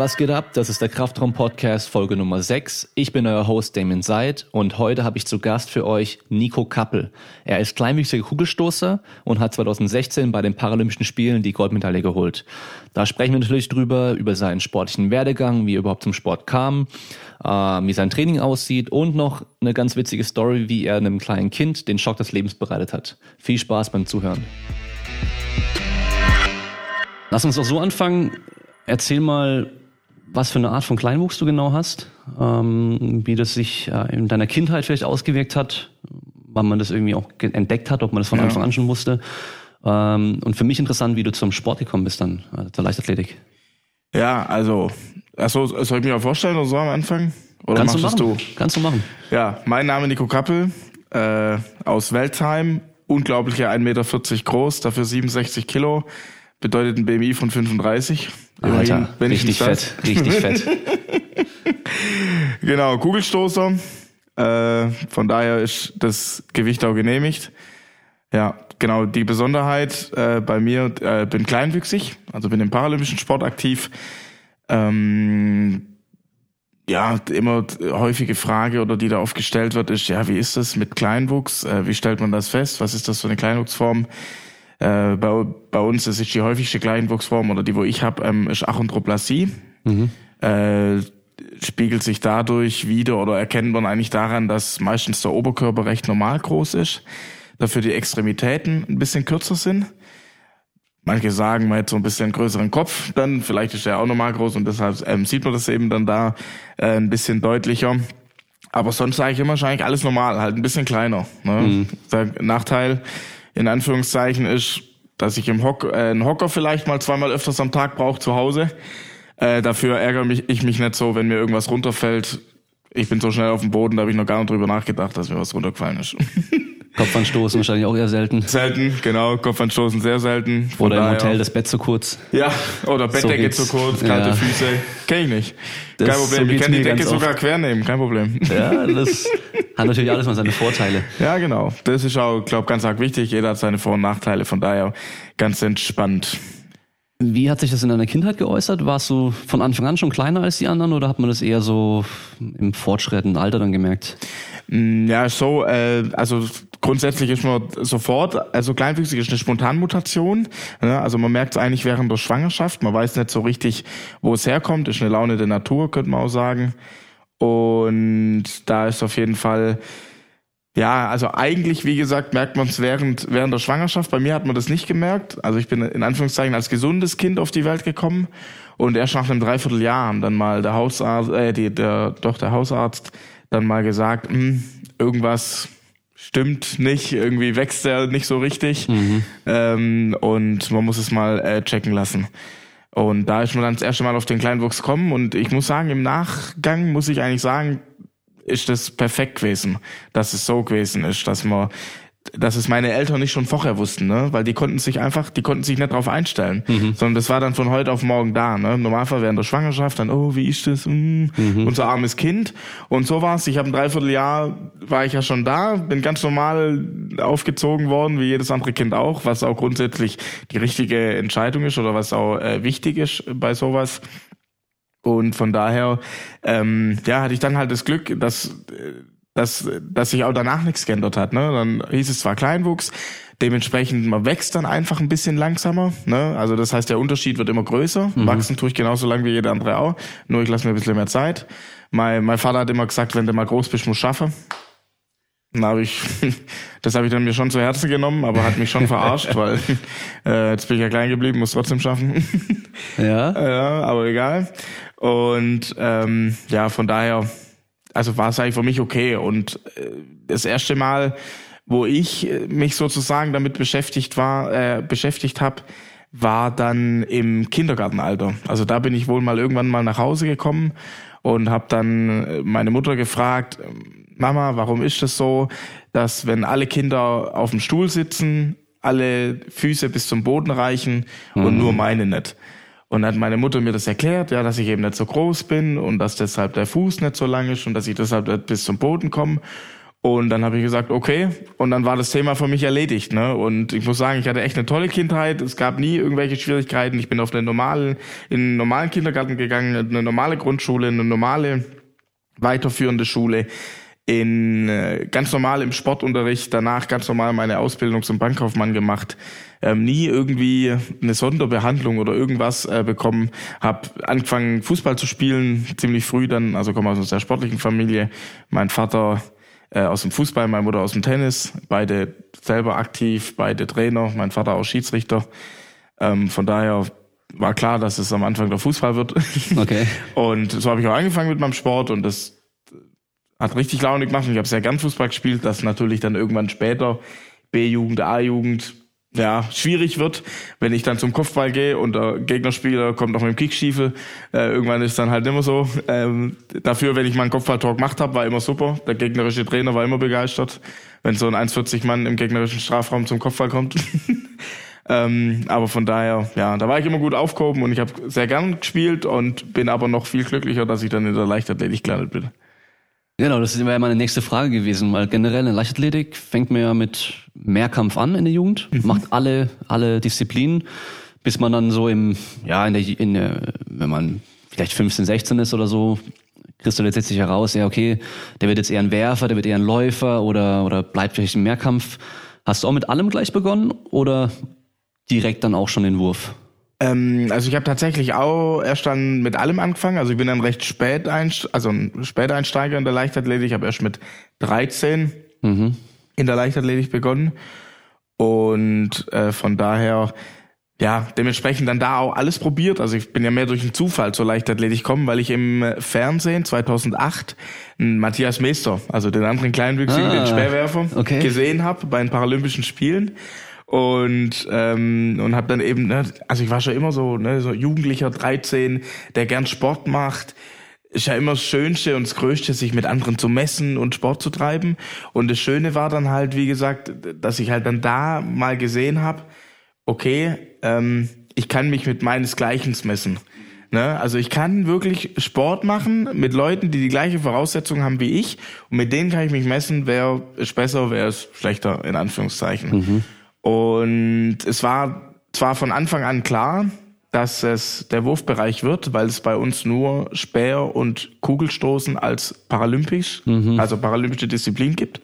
was geht ab? Das ist der Kraftraum Podcast Folge Nummer 6. Ich bin euer Host Damien Seid und heute habe ich zu Gast für euch Nico Kappel. Er ist kleinwüchsiger Kugelstoßer und hat 2016 bei den Paralympischen Spielen die Goldmedaille geholt. Da sprechen wir natürlich drüber, über seinen sportlichen Werdegang, wie er überhaupt zum Sport kam, äh, wie sein Training aussieht und noch eine ganz witzige Story, wie er einem kleinen Kind den Schock des Lebens bereitet hat. Viel Spaß beim Zuhören. Lass uns doch so anfangen. Erzähl mal, was für eine Art von Kleinwuchs du genau hast, ähm, wie das sich äh, in deiner Kindheit vielleicht ausgewirkt hat, wann man das irgendwie auch entdeckt hat, ob man das von ja. Anfang an schon wusste. Ähm, und für mich interessant, wie du zum Sport gekommen bist dann, also zur Leichtathletik. Ja, also, also soll ich mir mal vorstellen oder so am Anfang? Oder Kannst du machen. Du? Kannst du machen. Ja, mein Name Nico Kappel, äh, aus Weltheim, unglaubliche 1,40 Meter groß, dafür 67 Kilo, bedeutet ein BMI von 35. Alter, Immerhin, richtig fett, richtig fett. genau, Kugelstoßer. Äh, von daher ist das Gewicht auch genehmigt. Ja, genau. Die Besonderheit äh, bei mir, äh, bin kleinwüchsig, also bin im paralympischen Sport aktiv. Ähm, ja, immer häufige Frage oder die da oft gestellt wird, ist, ja, wie ist das mit Kleinwuchs? Äh, wie stellt man das fest? Was ist das für eine Kleinwuchsform? Äh, bei, bei uns, das ist die häufigste Kleinwuchsform oder die, wo ich habe, ähm, ist Achondroplasie. Mhm. Äh, spiegelt sich dadurch wieder oder erkennt man eigentlich daran, dass meistens der Oberkörper recht normal groß ist, dafür die Extremitäten ein bisschen kürzer sind. Manche sagen, man hätte so ein bisschen größeren Kopf, dann vielleicht ist er auch normal groß und deshalb ähm, sieht man das eben dann da äh, ein bisschen deutlicher. Aber sonst sage ich immer wahrscheinlich alles normal, halt ein bisschen kleiner. Ne? Mhm. Der Nachteil, in Anführungszeichen ist, dass ich im Hock, äh, einen Hocker vielleicht mal zweimal öfters am Tag brauche zu Hause. Äh, dafür ärgere mich, ich mich nicht so, wenn mir irgendwas runterfällt. Ich bin so schnell auf dem Boden, da habe ich noch gar nicht drüber nachgedacht, dass mir was runtergefallen ist. Kopfanstoßen wahrscheinlich auch eher selten. Selten, genau. Kopfanstoßen sehr selten. Von oder im Hotel das Bett zu kurz. Ja, oder Bettdecke so zu kurz, kalte ja. Füße. Kenn ich nicht. Das kein Problem. So ich kann die Decke sogar quer nehmen, kein Problem. Ja, das hat natürlich alles mal seine Vorteile. Ja, genau. Das ist auch, glaube ganz arg wichtig. Jeder hat seine Vor- und Nachteile. Von daher ganz entspannt. Wie hat sich das in deiner Kindheit geäußert? Warst du von Anfang an schon kleiner als die anderen oder hat man das eher so im fortschreitenden Alter dann gemerkt? Mm, ja, so, äh, also grundsätzlich ist man sofort, also kleinwüchsig ist eine Spontanmutation. Ne? Also man merkt es eigentlich während der Schwangerschaft. Man weiß nicht so richtig, wo es herkommt. Ist eine Laune der Natur, könnte man auch sagen. Und da ist auf jeden Fall ja, also eigentlich, wie gesagt, merkt man es während, während der Schwangerschaft. Bei mir hat man das nicht gemerkt. Also ich bin in Anführungszeichen als gesundes Kind auf die Welt gekommen und erst nach einem Dreivierteljahr haben dann mal der Hausarzt, äh, die, der, doch der Hausarzt dann mal gesagt, hm, irgendwas stimmt nicht, irgendwie wächst er nicht so richtig mhm. ähm, und man muss es mal äh, checken lassen. Und da ist man dann das erste Mal auf den Kleinwuchs gekommen und ich muss sagen, im Nachgang muss ich eigentlich sagen, ist das perfekt gewesen, dass es so gewesen ist, dass man dass es meine Eltern nicht schon vorher wussten, ne? Weil die konnten sich einfach, die konnten sich nicht darauf einstellen, mhm. sondern das war dann von heute auf morgen da, ne? Im Normalfall während der Schwangerschaft dann, oh, wie ist das? Mm, mhm. Unser armes Kind. Und so war's. Ich habe ein Dreivierteljahr war ich ja schon da, bin ganz normal aufgezogen worden, wie jedes andere Kind auch, was auch grundsätzlich die richtige Entscheidung ist oder was auch äh, wichtig ist bei sowas. Und von daher, ähm, ja, hatte ich dann halt das Glück, dass, dass, dass sich auch danach nichts geändert hat. Ne? Dann hieß es zwar Kleinwuchs, dementsprechend man wächst dann einfach ein bisschen langsamer. Ne? Also das heißt, der Unterschied wird immer größer. Mhm. Wachsen tue ich genauso lang wie jeder andere auch. Nur ich lasse mir ein bisschen mehr Zeit. Mein, mein Vater hat immer gesagt, wenn du mal groß bist, musst du schaffen. Dann hab ich, das habe ich dann mir schon zu Herzen genommen, aber hat mich schon verarscht, weil äh, jetzt bin ich ja klein geblieben, muss trotzdem schaffen. ja. Ja, aber egal. Und ähm, ja, von daher, also war es eigentlich für mich okay. Und äh, das erste Mal, wo ich äh, mich sozusagen damit beschäftigt war, äh, beschäftigt habe, war dann im Kindergartenalter. Also da bin ich wohl mal irgendwann mal nach Hause gekommen und habe dann äh, meine Mutter gefragt, Mama, warum ist das so, dass wenn alle Kinder auf dem Stuhl sitzen, alle Füße bis zum Boden reichen und mhm. nur meine nicht? Und dann hat meine Mutter mir das erklärt, ja, dass ich eben nicht so groß bin und dass deshalb der Fuß nicht so lang ist und dass ich deshalb bis zum Boden komme. Und dann habe ich gesagt, okay. Und dann war das Thema für mich erledigt. Ne? Und ich muss sagen, ich hatte echt eine tolle Kindheit. Es gab nie irgendwelche Schwierigkeiten. Ich bin auf eine normalen, in einen normalen Kindergarten gegangen, eine normale Grundschule, eine normale weiterführende Schule in äh, ganz normal im Sportunterricht, danach ganz normal meine Ausbildung zum Bankkaufmann gemacht, ähm, nie irgendwie eine Sonderbehandlung oder irgendwas äh, bekommen, habe angefangen Fußball zu spielen, ziemlich früh dann, also komme aus einer sehr sportlichen Familie. Mein Vater äh, aus dem Fußball, meine Mutter aus dem Tennis, beide selber aktiv, beide Trainer, mein Vater auch Schiedsrichter. Ähm, von daher war klar, dass es am Anfang der Fußball wird. Okay. Und so habe ich auch angefangen mit meinem Sport und das hat richtig Laune gemacht. Ich habe sehr gern Fußball gespielt, das natürlich dann irgendwann später B-Jugend, A-Jugend ja, schwierig wird, wenn ich dann zum Kopfball gehe und der Gegnerspieler kommt noch mit dem Kickstiefel. Äh, irgendwann ist dann halt immer so. Ähm, dafür, wenn ich mal einen Kopfballtor gemacht habe, war immer super. Der gegnerische Trainer war immer begeistert, wenn so ein 1,40 Mann im gegnerischen Strafraum zum Kopfball kommt. ähm, aber von daher, ja, da war ich immer gut aufgehoben und ich habe sehr gern gespielt und bin aber noch viel glücklicher, dass ich dann in der Leichtathletik gelandet bin. Genau, das wäre meine nächste Frage gewesen, weil generell in Leichtathletik fängt man ja mit Mehrkampf an in der Jugend, mhm. macht alle, alle Disziplinen, bis man dann so im, ja, in der, in der, wenn man vielleicht 15, 16 ist oder so, kristallisiert sich heraus, ja, okay, der wird jetzt eher ein Werfer, der wird eher ein Läufer oder, oder bleibt vielleicht im Mehrkampf. Hast du auch mit allem gleich begonnen oder direkt dann auch schon den Wurf? Ähm, also ich habe tatsächlich auch erst dann mit allem angefangen. Also ich bin dann recht spät einst also ein Späteinsteiger in der Leichtathletik. Ich habe erst mit 13 mhm. in der Leichtathletik begonnen. Und äh, von daher, ja, dementsprechend dann da auch alles probiert. Also ich bin ja mehr durch einen Zufall zur Leichtathletik gekommen, weil ich im Fernsehen 2008 einen Matthias Meester, also den anderen Kleinwüchsigen, ah, den Speerwerfer, okay. gesehen habe bei den Paralympischen Spielen und ähm, und habe dann eben ne, also ich war schon immer so ne so Jugendlicher 13 der gern Sport macht ist ja immer das Schönste und das Größte, sich mit anderen zu messen und Sport zu treiben. Und das Schöne war dann halt, wie gesagt, dass ich halt dann da mal gesehen habe, okay, ähm, ich kann mich mit meinesgleichen messen. Ne? Also ich kann wirklich Sport machen mit Leuten, die die gleiche Voraussetzungen haben wie ich. Und mit denen kann ich mich messen, wer ist besser, wer ist schlechter, in Anführungszeichen. Mhm. Und es war zwar von Anfang an klar, dass es der Wurfbereich wird, weil es bei uns nur Speer und Kugelstoßen als paralympisch, mhm. also paralympische Disziplin gibt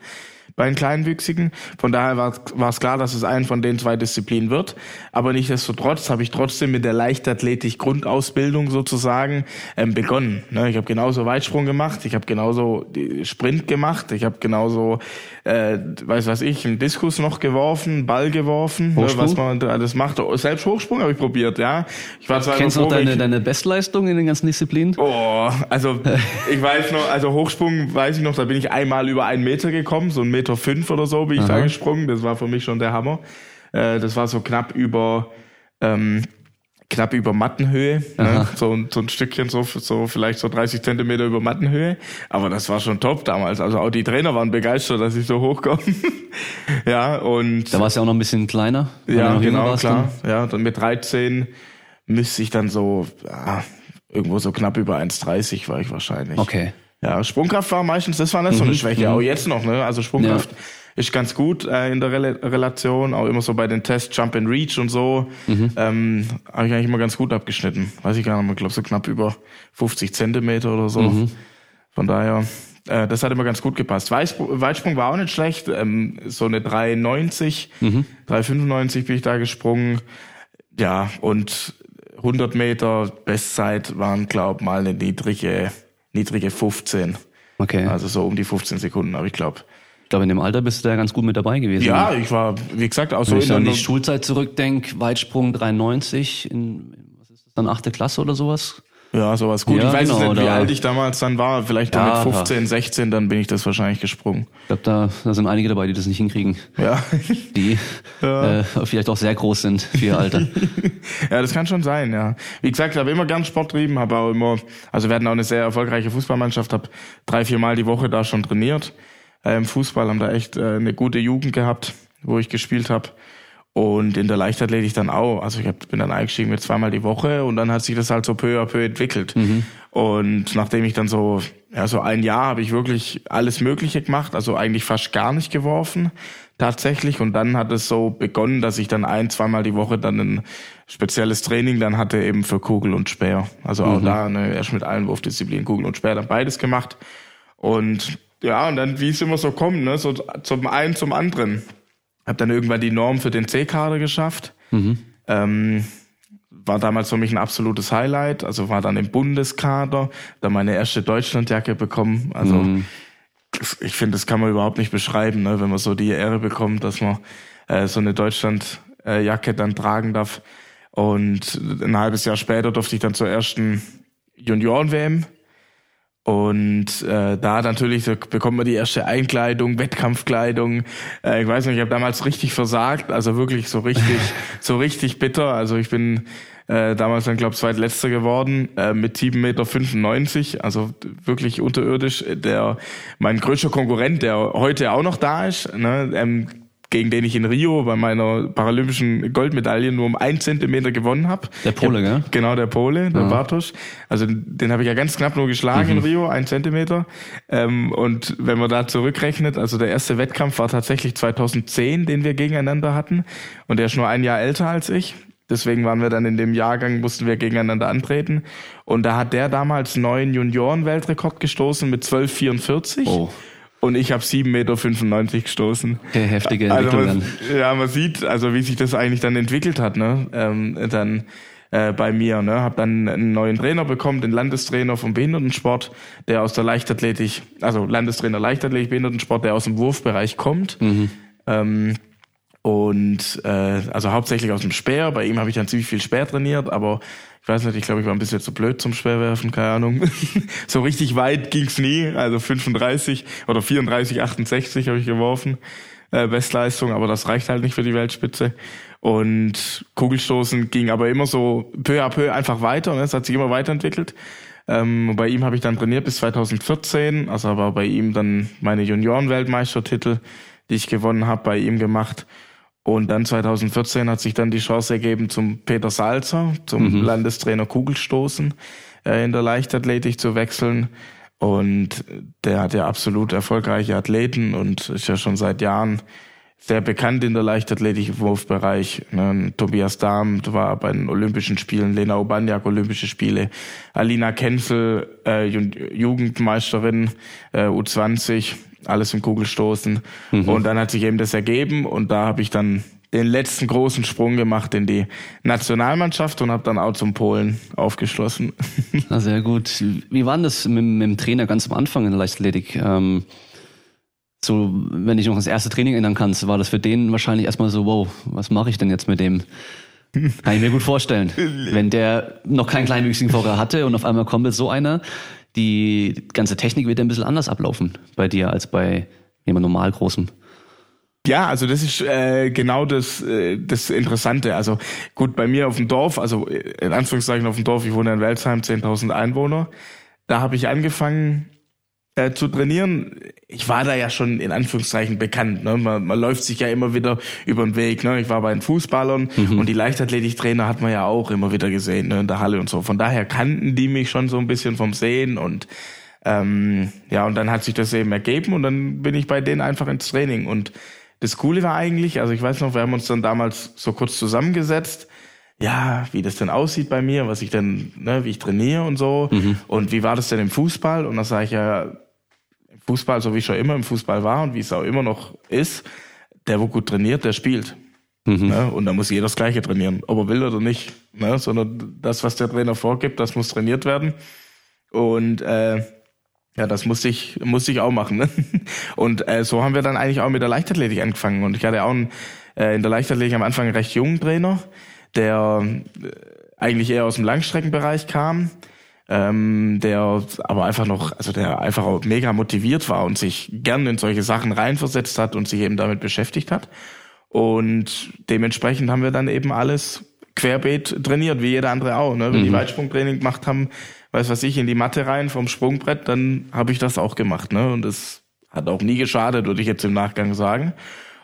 bei den Kleinwüchsigen. Von daher war, war es klar, dass es einen von den zwei Disziplinen wird. Aber nichtsdestotrotz habe ich trotzdem mit der Leichtathletik Grundausbildung sozusagen ähm, begonnen. Ne, ich habe genauso Weitsprung gemacht, ich habe genauso Sprint gemacht, ich habe genauso, äh, weiß was ich, einen Diskus noch geworfen, Ball geworfen, ne, was man alles macht. Selbst Hochsprung habe ich probiert, ja. Ich war zwar Kennst du deine, deine Bestleistung in den ganzen Disziplinen? Oh, also ich weiß noch, also Hochsprung weiß ich noch, da bin ich einmal über einen Meter gekommen, so ein Meter fünf oder so bin ich Aha. da gesprungen. Das war für mich schon der Hammer. Äh, das war so knapp über ähm, knapp über Mattenhöhe, ne? so, so ein Stückchen, so, so vielleicht so 30 Zentimeter über Mattenhöhe. Aber das war schon top damals. Also auch die Trainer waren begeistert, dass ich so hochkomme. ja, und. Da war es ja auch noch ein bisschen kleiner. Ja, genau, klar. Dann. Ja, dann mit 13 müsste ich dann so, ja, irgendwo so knapp über 1,30 war ich wahrscheinlich. Okay. Ja, Sprungkraft war meistens, das war nicht so eine mhm. Schwäche, mhm. auch jetzt noch, ne? Also Sprungkraft ja. ist ganz gut äh, in der Rel Relation, auch immer so bei den Tests Jump and Reach und so, mhm. ähm, habe ich eigentlich immer ganz gut abgeschnitten. Weiß ich gar nicht, ich glaube so knapp über 50 Zentimeter oder so. Mhm. Von daher, äh, das hat immer ganz gut gepasst. Weitsprung, Weitsprung war auch nicht schlecht, ähm, so eine 3,90, mhm. 3,95 bin ich da gesprungen. Ja, und 100 Meter Bestzeit waren, glaub mal eine niedrige niedrige 15. Okay. Also so um die 15 Sekunden, aber ich glaube. Ich glaube, in dem Alter bist du da ganz gut mit dabei gewesen. Ja, ich war, wie gesagt, auch so Wenn ich an die Schulzeit zurückdenke, Weitsprung 93 in, was ist das dann, achte Klasse oder sowas? Ja, sowas. Gut, ja, ich weiß genau, nicht, wie alt ich damals dann war. Vielleicht ja, mit 15, 16, dann bin ich das wahrscheinlich gesprungen. Ich glaube, da, da sind einige dabei, die das nicht hinkriegen. Ja. Die ja. Äh, vielleicht auch sehr groß sind für ihr Alter. ja, das kann schon sein, ja. Wie gesagt, ich habe immer gern Sport trieben, habe auch immer, also wir hatten auch eine sehr erfolgreiche Fußballmannschaft, habe drei, vier Mal die Woche da schon trainiert. Äh, Im Fußball haben da echt äh, eine gute Jugend gehabt, wo ich gespielt habe. Und in der Leichtathletik dann auch. Also ich hab, bin dann eingestiegen mit zweimal die Woche und dann hat sich das halt so peu à peu entwickelt. Mhm. Und nachdem ich dann so, ja, so ein Jahr habe ich wirklich alles Mögliche gemacht, also eigentlich fast gar nicht geworfen tatsächlich. Und dann hat es so begonnen, dass ich dann ein, zweimal die Woche dann ein spezielles Training dann hatte eben für Kugel und Speer. Also auch mhm. da ne, erst mit allen Wurfdisziplinen, Kugel und Speer, dann beides gemacht. Und ja, und dann, wie es immer so kommt, ne, so zum einen zum anderen. Hab dann irgendwann die Norm für den C-Kader geschafft. Mhm. Ähm, war damals für mich ein absolutes Highlight. Also war dann im Bundeskader, da meine erste Deutschlandjacke bekommen. Also mhm. ich finde, das kann man überhaupt nicht beschreiben, ne, wenn man so die Ehre bekommt, dass man äh, so eine Deutschlandjacke dann tragen darf. Und ein halbes Jahr später durfte ich dann zur ersten Junioren-WM und äh, da natürlich da bekommt man die erste Einkleidung, Wettkampfkleidung. Äh, ich weiß nicht, ich habe damals richtig versagt, also wirklich so richtig, so richtig bitter. Also ich bin äh, damals dann glaube ich zweitletzter geworden äh, mit 7,95 Meter, also wirklich unterirdisch. Der mein größter Konkurrent, der heute auch noch da ist, ne, ähm, gegen den ich in Rio bei meiner paralympischen Goldmedaille nur um einen Zentimeter gewonnen habe. Der Pole, gell? Genau, der Pole, der ja. Bartosch. Also den habe ich ja ganz knapp nur geschlagen mhm. in Rio, ein Zentimeter. Ähm, und wenn man da zurückrechnet, also der erste Wettkampf war tatsächlich 2010, den wir gegeneinander hatten. Und der ist nur ein Jahr älter als ich. Deswegen waren wir dann in dem Jahrgang, mussten wir gegeneinander antreten. Und da hat der damals neuen Junioren-Weltrekord gestoßen mit 12,44. Oh. Und ich habe 7,95 Meter gestoßen. Der heftige Entwicklung also man, Ja, man sieht, also wie sich das eigentlich dann entwickelt hat, ne? Ähm, dann äh, bei mir, ne? Hab dann einen neuen Trainer bekommen, den Landestrainer vom Behindertensport, der aus der Leichtathletik, also Landestrainer Leichtathletik, Behindertensport, der aus dem Wurfbereich kommt. Mhm. Ähm, und äh, also hauptsächlich aus dem Speer. Bei ihm habe ich dann ziemlich viel Speer trainiert, aber ich weiß nicht, ich glaube, ich war ein bisschen zu blöd zum Speerwerfen, keine Ahnung. so richtig weit ging's nie, also 35 oder 34, 68 habe ich geworfen, äh, Bestleistung, aber das reicht halt nicht für die Weltspitze. Und Kugelstoßen ging aber immer so peu à peu einfach weiter, ne? es hat sich immer weiterentwickelt. Ähm, bei ihm habe ich dann trainiert bis 2014, also aber bei ihm dann meine Junioren-Weltmeistertitel, die ich gewonnen habe, bei ihm gemacht. Und dann 2014 hat sich dann die Chance ergeben, zum Peter Salzer, zum mhm. Landestrainer Kugelstoßen äh, in der Leichtathletik zu wechseln. Und der hat ja absolut erfolgreiche Athleten und ist ja schon seit Jahren sehr bekannt in der Leichtathletik im Wurfbereich. Ne? Tobias Dahm war bei den Olympischen Spielen, Lena Obaniak Olympische Spiele, Alina Kenzel, äh, Jugendmeisterin äh, U20 alles im Kugelstoßen. Mhm. Und dann hat sich eben das ergeben und da habe ich dann den letzten großen Sprung gemacht in die Nationalmannschaft und habe dann auch zum Polen aufgeschlossen. Na, sehr gut. Wie war denn das mit, mit, dem Trainer ganz am Anfang in der Leichtathletik? Ähm, so, wenn ich noch das erste Training erinnern kannst, war das für den wahrscheinlich erstmal so, wow, was mache ich denn jetzt mit dem? Kann ich mir gut vorstellen. Wenn der noch keinen kleinwüchsigen Vorher hatte und auf einmal kommt jetzt so einer, die ganze Technik wird ein bisschen anders ablaufen bei dir als bei jemand normal großem. Ja, also das ist äh, genau das, äh, das Interessante. Also gut, bei mir auf dem Dorf, also in Anführungszeichen auf dem Dorf, ich wohne in Welzheim, 10.000 Einwohner, da habe ich angefangen, äh, zu trainieren, ich war da ja schon in Anführungszeichen bekannt. Ne? Man, man läuft sich ja immer wieder über den Weg. Ne? Ich war bei den Fußballern mhm. und die Leichtathletiktrainer hat man ja auch immer wieder gesehen ne? in der Halle und so. Von daher kannten die mich schon so ein bisschen vom Sehen und ähm, ja, und dann hat sich das eben ergeben und dann bin ich bei denen einfach ins Training. Und das Coole war eigentlich, also ich weiß noch, wir haben uns dann damals so kurz zusammengesetzt ja, wie das denn aussieht bei mir, was ich denn, ne, wie ich trainiere und so. Mhm. Und wie war das denn im Fußball? Und da sage ich ja, Fußball, so wie ich schon immer im Fußball war und wie es auch immer noch ist, der, wo gut trainiert, der spielt. Mhm. Ne? Und da muss jeder das Gleiche trainieren, ob er will oder nicht. Ne? Sondern das, was der Trainer vorgibt, das muss trainiert werden. Und äh, ja, das musste ich, musste ich auch machen. Ne? Und äh, so haben wir dann eigentlich auch mit der Leichtathletik angefangen. Und ich hatte auch einen, äh, in der Leichtathletik am Anfang einen recht jungen Trainer, der äh, eigentlich eher aus dem Langstreckenbereich kam ähm, der aber einfach noch, also der einfach auch mega motiviert war und sich gern in solche Sachen reinversetzt hat und sich eben damit beschäftigt hat. Und dementsprechend haben wir dann eben alles querbeet trainiert, wie jeder andere auch. Ne? Wenn mhm. die Weitsprungtraining gemacht haben, weiß was ich, in die Matte rein vom Sprungbrett, dann habe ich das auch gemacht. Ne? Und es hat auch nie geschadet, würde ich jetzt im Nachgang sagen.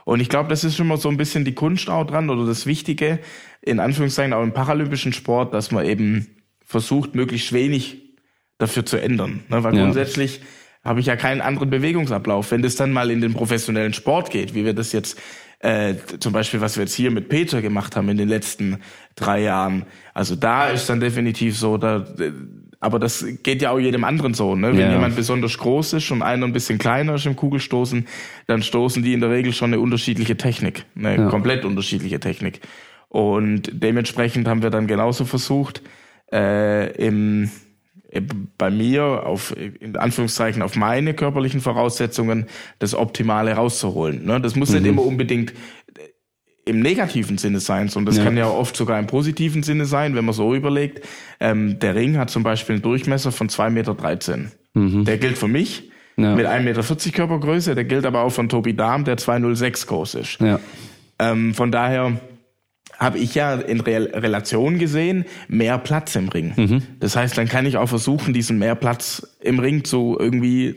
Und ich glaube, das ist schon mal so ein bisschen die Kunst auch dran oder das Wichtige, in Anführungszeichen auch im paralympischen Sport, dass man eben versucht, möglichst wenig dafür zu ändern. Ne? Weil ja. grundsätzlich habe ich ja keinen anderen Bewegungsablauf. Wenn das dann mal in den professionellen Sport geht, wie wir das jetzt äh, zum Beispiel, was wir jetzt hier mit Peter gemacht haben in den letzten drei Jahren, also da ist dann definitiv so, da, aber das geht ja auch jedem anderen so. Ne? Wenn ja. jemand besonders groß ist und einer ein bisschen kleiner ist im Kugelstoßen, dann stoßen die in der Regel schon eine unterschiedliche Technik, eine ja. komplett unterschiedliche Technik. Und dementsprechend haben wir dann genauso versucht, äh, im bei mir auf, in Anführungszeichen, auf meine körperlichen Voraussetzungen das Optimale rauszuholen. Ne? Das muss mhm. nicht immer unbedingt im negativen Sinne sein, sondern das ja. kann ja oft sogar im positiven Sinne sein, wenn man so überlegt. Ähm, der Ring hat zum Beispiel einen Durchmesser von 2,13 Meter. Mhm. Der gilt für mich ja. mit 1,40 Meter Körpergröße, der gilt aber auch von Tobi Dahm, der 2,06 groß ist. Ja. Ähm, von daher habe ich ja in Re Relation gesehen mehr Platz im Ring. Mhm. Das heißt, dann kann ich auch versuchen, diesen mehr Platz im Ring zu irgendwie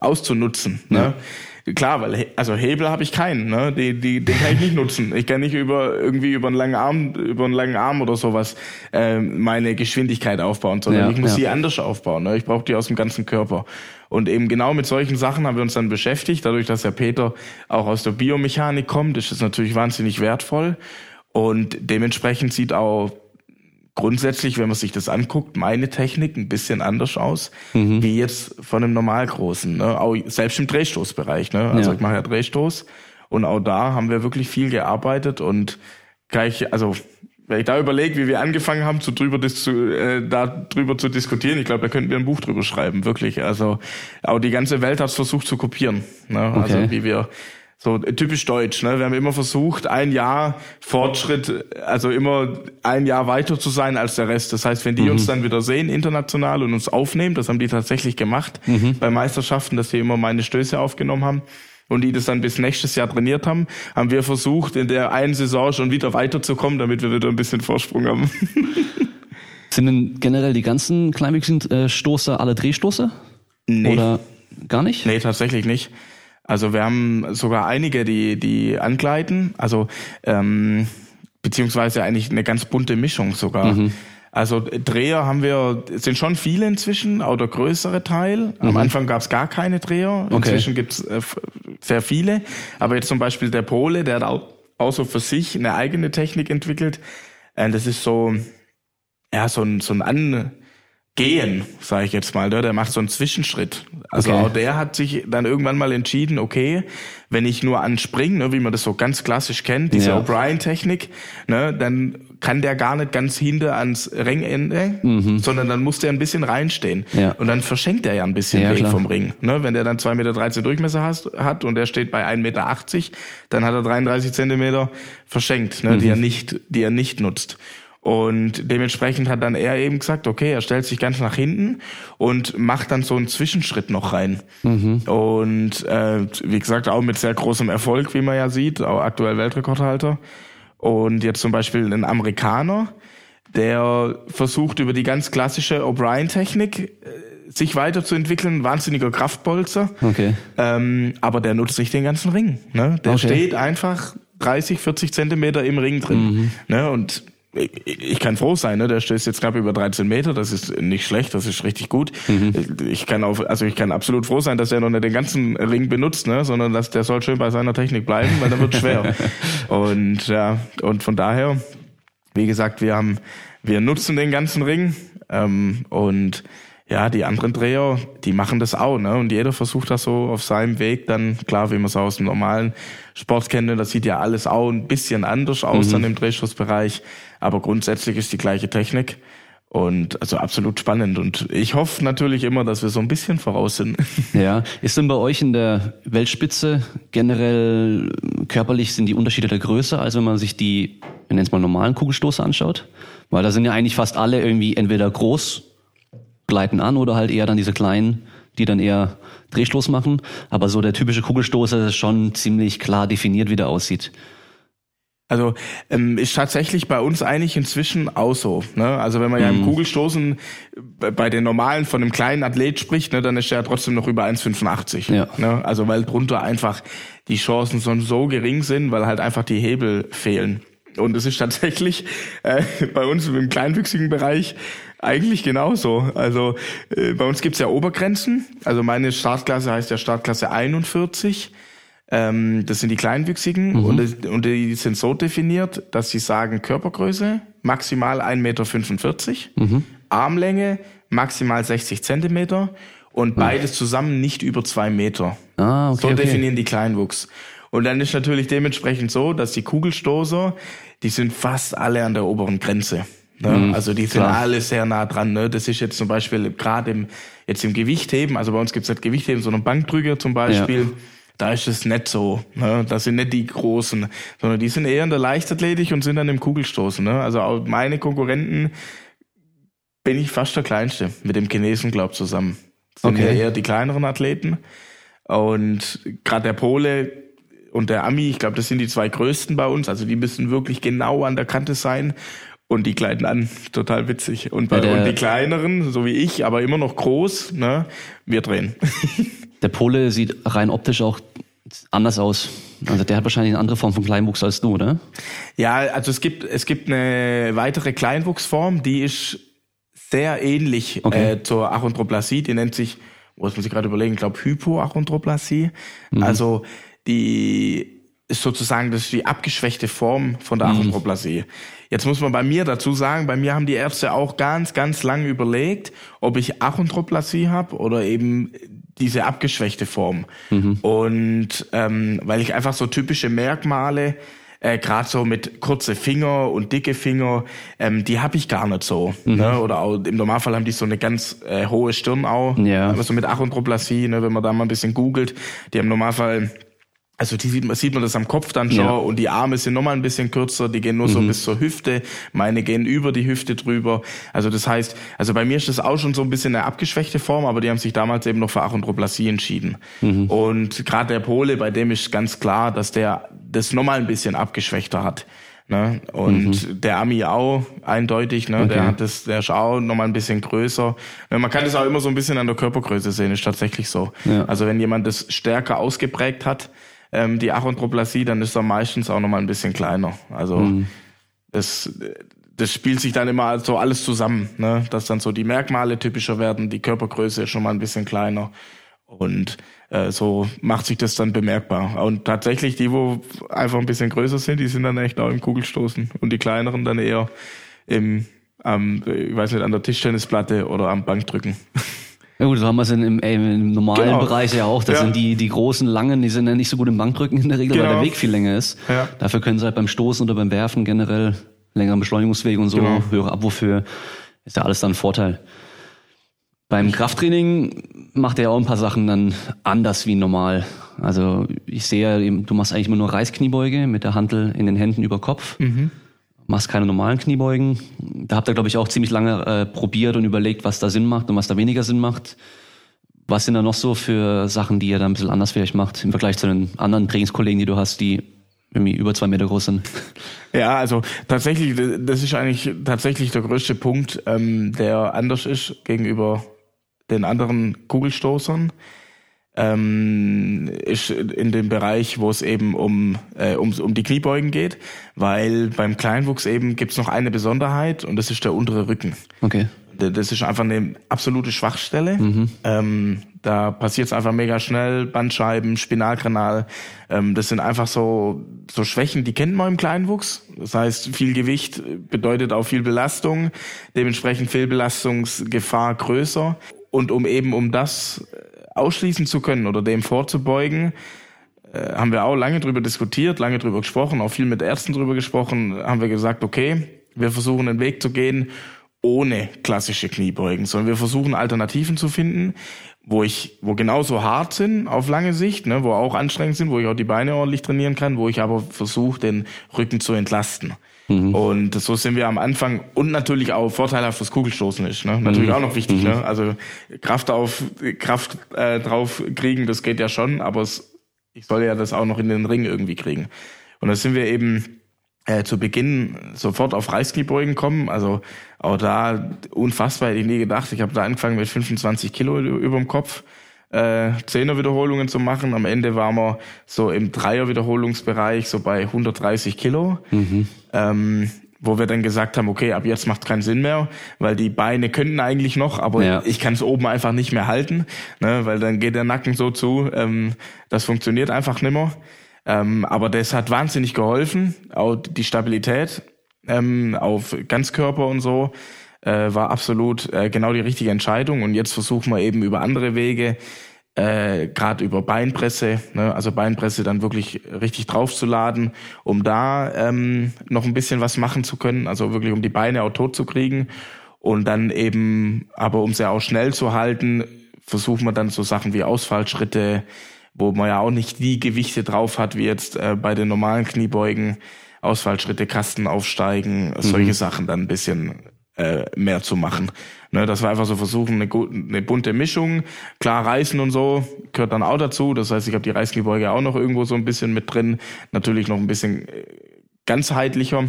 auszunutzen. Ne? Ja. Klar, weil also Hebel habe ich keinen, ne? Die, die, den kann ich nicht nutzen. Ich kann nicht über irgendwie über einen langen Arm, über einen langen Arm oder sowas äh, meine Geschwindigkeit aufbauen, sondern ja, ich muss ja. sie anders aufbauen. Ne? Ich brauche die aus dem ganzen Körper. Und eben genau mit solchen Sachen haben wir uns dann beschäftigt. Dadurch, dass der Peter auch aus der Biomechanik kommt, ist es natürlich wahnsinnig wertvoll. Und dementsprechend sieht auch grundsätzlich, wenn man sich das anguckt, meine Technik ein bisschen anders aus, mhm. wie jetzt von einem Normalgroßen. Ne? Auch selbst im Drehstoßbereich. Ne? Also ja. ich mache ja Drehstoß und auch da haben wir wirklich viel gearbeitet und gleich, also wenn ich da überlege, wie wir angefangen haben, zu drüber, zu, äh, da drüber zu diskutieren, ich glaube, da könnten wir ein Buch drüber schreiben, wirklich. Also auch die ganze Welt hat es versucht zu kopieren. Ne? Also okay. Also wie wir so typisch deutsch, ne? Wir haben immer versucht, ein Jahr Fortschritt, also immer ein Jahr weiter zu sein als der Rest. Das heißt, wenn die mhm. uns dann wieder sehen international und uns aufnehmen, das haben die tatsächlich gemacht mhm. bei Meisterschaften, dass sie immer meine Stöße aufgenommen haben und die das dann bis nächstes Jahr trainiert haben, haben wir versucht, in der einen Saison schon wieder weiterzukommen, damit wir wieder ein bisschen Vorsprung haben. Sind denn generell die ganzen kleinwüchsigen äh, alle Drehstoße? Nee. Oder gar nicht? Nee, tatsächlich nicht. Also wir haben sogar einige, die, die angleiten, also ähm, beziehungsweise eigentlich eine ganz bunte Mischung sogar. Mhm. Also Dreher haben wir, sind schon viele inzwischen, auch der größere Teil. Am mhm. Anfang gab es gar keine Dreher, inzwischen okay. gibt's äh, sehr viele. Aber jetzt zum Beispiel der Pole, der hat auch, auch so für sich eine eigene Technik entwickelt. Äh, das ist so, ja, so ein, so ein An gehen, sage ich jetzt mal. Ne? Der macht so einen Zwischenschritt. Also okay. auch der hat sich dann irgendwann mal entschieden, okay, wenn ich nur anspringe, ne, wie man das so ganz klassisch kennt, diese ja. O'Brien-Technik, ne, dann kann der gar nicht ganz hinter ans Ringende, mhm. sondern dann muss der ein bisschen reinstehen. Ja. Und dann verschenkt er ja ein bisschen ja, Weg klar. vom Ring. Ne, wenn der dann 2,13 Meter Durchmesser has, hat und der steht bei 1,80 Meter, dann hat er 33 Zentimeter verschenkt, ne, mhm. die er nicht, die er nicht nutzt. Und dementsprechend hat dann er eben gesagt, okay, er stellt sich ganz nach hinten und macht dann so einen Zwischenschritt noch rein. Mhm. Und äh, wie gesagt, auch mit sehr großem Erfolg, wie man ja sieht, auch aktuell Weltrekordhalter. Und jetzt zum Beispiel ein Amerikaner, der versucht über die ganz klassische O'Brien-Technik äh, sich weiterzuentwickeln, wahnsinniger Kraftbolzer. Okay. Ähm, aber der nutzt sich den ganzen Ring. Ne? Der okay. steht einfach 30, 40 Zentimeter im Ring drin. Mhm. Ne? Und ich kann froh sein, ne? Der stößt jetzt knapp über 13 Meter, das ist nicht schlecht, das ist richtig gut. Mhm. Ich kann auch, also ich kann absolut froh sein, dass er noch nicht den ganzen Ring benutzt, ne? Sondern dass der soll schön bei seiner Technik bleiben, weil dann wird schwer. und ja, und von daher, wie gesagt, wir haben, wir nutzen den ganzen Ring ähm, und ja, die anderen Dreher, die machen das auch, ne? Und jeder versucht das so auf seinem Weg dann, klar, wie man es aus dem normalen Sport kennt, das sieht ja alles auch ein bisschen anders aus mhm. dann im Drehschussbereich, aber grundsätzlich ist die gleiche Technik. Und also absolut spannend. Und ich hoffe natürlich immer, dass wir so ein bisschen voraus sind. Ja. Ist denn bei euch in der Weltspitze generell körperlich sind die Unterschiede da größer, als wenn man sich die, wir nennen es mal normalen Kugelstoße anschaut? Weil da sind ja eigentlich fast alle irgendwie entweder groß gleiten an oder halt eher dann diese kleinen, die dann eher Drehstoß machen. Aber so der typische Kugelstoßer ist schon ziemlich klar definiert, wie der aussieht. Also ähm, ist tatsächlich bei uns eigentlich inzwischen auch so. Ne? Also wenn man ja im Mhm. Kugelstoßen bei- bei den normalen von einem kleinen Athlet spricht, ne, dann ist er ja trotzdem noch über 1,85. Ja. Ne? Also weil drunter einfach die Chancen so, so gering sind, weil halt einfach die Hebel fehlen. Und es ist tatsächlich äh, bei uns im kleinwüchsigen Bereich eigentlich genauso. Also äh, bei uns gibt's ja Obergrenzen. Also meine Startklasse heißt ja Startklasse 41. Ähm, das sind die Kleinwüchsigen und, das, und die sind so definiert, dass sie sagen Körpergröße maximal 1,45 Meter, Armlänge maximal 60 Zentimeter und beides zusammen nicht über zwei Meter. Ah, okay, so okay. definieren die Kleinwuchs. Und dann ist natürlich dementsprechend so, dass die Kugelstoßer, die sind fast alle an der oberen Grenze. Ne? also die sind klar. alle sehr nah dran. Ne? Das ist jetzt zum Beispiel gerade im, jetzt im Gewichtheben, also bei uns gibt's nicht Gewichtheben, sondern Bankdrücker zum Beispiel. Da ist es nicht so. Ne? Das sind nicht die Großen, sondern die sind eher in der Leichtathletik und sind dann im Kugelstoßen. Ne? Also auch meine Konkurrenten bin ich fast der Kleinste mit dem Chinesen, glaub zusammen. Sind Okay. ja eher die kleineren Athleten. Und gerade der Pole und der Ami, ich glaube, das sind die zwei größten bei uns. Also die müssen wirklich genau an der Kante sein. Und die gleiten an. Total witzig. Und, bei, Ja, und die kleineren, so wie ich, aber immer noch groß, ne, wir drehen. Der Pole sieht rein optisch auch anders aus. Also der hat wahrscheinlich eine andere Form von Kleinwuchs als du, oder? Ja, also es gibt, es gibt eine weitere Kleinwuchsform, die ist sehr ähnlich Okay. äh, zur Achondroplasie. Die nennt sich, was muss ich gerade überlegen, ich glaube Hypoachondroplasie. Mhm. Also die ist sozusagen das ist die abgeschwächte Form von Mhm. der Achondroplasie. Jetzt muss man bei mir dazu sagen, bei mir haben die Ärzte auch ganz, ganz lange überlegt, ob ich Achondroplasie habe oder eben diese abgeschwächte Form. Und ähm, weil ich einfach so typische Merkmale äh, gerade so mit kurze Finger und dicke Finger, ähm, die habe ich gar nicht so. Ne? Oder auch, im Normalfall haben die so eine ganz äh, hohe Stirn auch. Ja. Aber so mit Achondroplasie, ne, wenn man da mal ein bisschen googelt, die haben im Normalfall also die sieht man, sieht man das am Kopf dann schon Ja. und die Arme sind nochmal ein bisschen kürzer, die gehen nur so bis zur Hüfte, meine gehen über die Hüfte drüber. Also das heißt, also bei mir ist das auch schon so ein bisschen eine abgeschwächte Form, aber die haben sich damals eben noch für Achondroplasie entschieden. Und gerade der Pole, bei dem ist ganz klar, dass der das nochmal ein bisschen abgeschwächter hat. Ne? Und der Ami auch, eindeutig, ne? der Okay. hat das, der ist auch nochmal ein bisschen größer. Ja, Man kann das auch immer so ein bisschen an der Körpergröße sehen, ist tatsächlich so. Ja. Also wenn jemand das stärker ausgeprägt hat, ähm, die Achondroplasie, dann ist er meistens auch nochmal ein bisschen kleiner. Also Mhm. das, das spielt sich dann immer so alles zusammen, ne? dass dann so die Merkmale typischer werden, die Körpergröße ist schon mal ein bisschen kleiner und äh, so macht sich das dann bemerkbar. Und tatsächlich die, wo einfach ein bisschen größer sind, die sind dann echt auch im Kugelstoßen und die kleineren dann eher im am, ich weiß nicht, an der Tischtennisplatte oder am Bankdrücken. Ja gut, so haben wir es in, im, im normalen Genau. Bereich ja auch. Das Ja. sind die, die großen, langen, die sind ja nicht so gut im Bankdrücken in der Regel, weil Genau. der Weg viel länger ist. Ja. Dafür können sie halt beim Stoßen oder beim Werfen generell längeren Beschleunigungsweg und so, Genau. höhere Abwurfhöhe, ist ja alles dann ein Vorteil. Beim Krafttraining macht er auch ein paar Sachen dann anders wie normal. Also ich sehe, du machst eigentlich immer nur Reißkniebeuge mit der Hantel in den Händen über Kopf. Machst keine normalen Kniebeugen. Da habt ihr, glaube ich, auch ziemlich lange äh, probiert und überlegt, was da Sinn macht und was da weniger Sinn macht. Was sind da noch so für Sachen, die ihr da ein bisschen anders vielleicht macht im Vergleich zu den anderen Trainingskollegen, die du hast, die irgendwie über zwei Meter groß sind? Ja, also tatsächlich, das ist eigentlich tatsächlich der größte Punkt, ähm, der anders ist gegenüber den anderen Kugelstoßern. Ähm, ist in dem Bereich, wo es eben um, äh, um, um die Kniebeugen geht, weil beim Kleinwuchs eben gibt's noch eine Besonderheit und das ist der untere Rücken. Okay. Das ist einfach eine absolute Schwachstelle. Ähm, da passiert es einfach mega schnell. Bandscheiben, Spinalkanal. Ähm, das sind einfach so, so Schwächen, die kennt man im Kleinwuchs. Das heißt, viel Gewicht bedeutet auch viel Belastung. Dementsprechend Fehlbelastungsgefahr größer. Und um eben um das ausschließen zu können oder dem vorzubeugen, äh, haben wir auch lange drüber diskutiert, lange drüber gesprochen, auch viel mit Ärzten drüber gesprochen, haben wir gesagt, okay, wir versuchen einen Weg zu gehen ohne klassische Kniebeugen, sondern wir versuchen Alternativen zu finden, wo ich, wo genauso hart sind auf lange Sicht, ne, wo auch anstrengend sind, wo ich auch die Beine ordentlich trainieren kann, wo ich aber versuche, den Rücken zu entlasten. Und so sind wir am Anfang und natürlich auch vorteilhaft fürs Kugelstoßen ist, ne? Natürlich auch noch wichtig, ne? Also Kraft auf Kraft äh, drauf kriegen, das geht ja schon, aber es, ich soll ja das auch noch in den Ring irgendwie kriegen. Und da sind wir eben äh, zu Beginn sofort auf Reißkniebeugen kommen. Also auch da unfassbar hätte ich nie gedacht. Ich habe da angefangen mit 25 Kilo über dem Kopf. Äh, Zehner-Wiederholungen zu machen. Am Ende waren wir so im Dreier-Wiederholungsbereich, so bei 130 Kilo. Mhm. Ähm, wo wir dann gesagt haben, okay, ab jetzt macht keinen Sinn mehr, weil die Beine könnten eigentlich noch, aber ja. ich kann es oben einfach nicht mehr halten, ne, weil dann geht der Nacken so zu, ähm, das funktioniert einfach nimmer. Ähm, aber das hat wahnsinnig geholfen, auch die Stabilität ähm, auf Ganzkörper und so äh, war absolut äh, genau die richtige Entscheidung. Und jetzt versuchen wir eben über andere Wege, äh, gerade über Beinpresse, ne, also Beinpresse dann wirklich richtig draufzuladen, um da ähm, noch ein bisschen was machen zu können, also wirklich um die Beine auch tot zu kriegen. Und dann eben, aber um sie auch schnell zu halten, versuchen wir dann so Sachen wie Ausfallschritte, wo man ja auch nicht die Gewichte drauf hat wie jetzt äh, bei den normalen Kniebeugen, Ausfallschritte, Kasten aufsteigen, mhm. solche Sachen dann ein bisschen äh, mehr zu machen. Ne, dass wir einfach so versuchen, eine, eine bunte Mischung, klar Reißen und so gehört dann auch dazu. Das heißt, ich habe die Reißkniebeuge auch noch irgendwo so ein bisschen mit drin, natürlich noch ein bisschen äh, ganzheitlicher.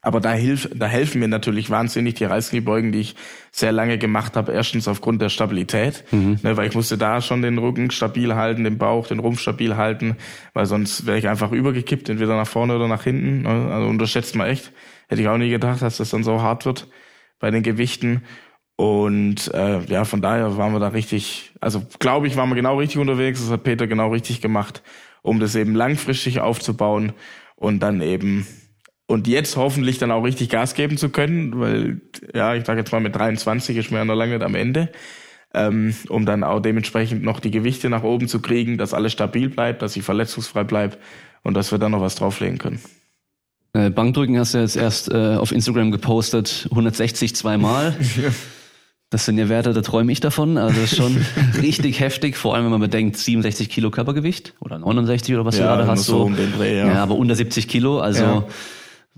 Aber da, hilf, da helfen mir natürlich wahnsinnig die Reißkniebeugen, die ich sehr lange gemacht habe. Erstens aufgrund der Stabilität, mhm. ne, weil ich musste da schon den Rücken stabil halten, den Bauch, den Rumpf stabil halten, weil sonst wäre ich einfach übergekippt, entweder nach vorne oder nach hinten. Ne, also unterschätzt man echt. Hätte ich auch nie gedacht, dass das dann so hart wird bei den Gewichten. Und äh, ja, von daher waren wir da richtig, also glaube ich, waren wir genau richtig unterwegs. Das hat Peter genau richtig gemacht, um das eben langfristig aufzubauen und dann eben und jetzt hoffentlich dann auch richtig Gas geben zu können, weil, ja, ich sage jetzt mal mit 23 ist mir ja noch lange nicht am Ende, ähm, um dann auch dementsprechend noch die Gewichte nach oben zu kriegen, dass alles stabil bleibt, dass ich verletzungsfrei bleibe und dass wir dann noch was drauflegen können. Äh, Bankdrücken hast du jetzt erst äh, auf Instagram gepostet, 160 zweimal. Das sind ja Werte, da träume ich davon. Also das ist schon richtig heftig, vor allem wenn man bedenkt, 67 Kilo Körpergewicht oder 69 oder was ja, du gerade hast. So um den Dreh, ja. ja, aber unter 70 Kilo, also ja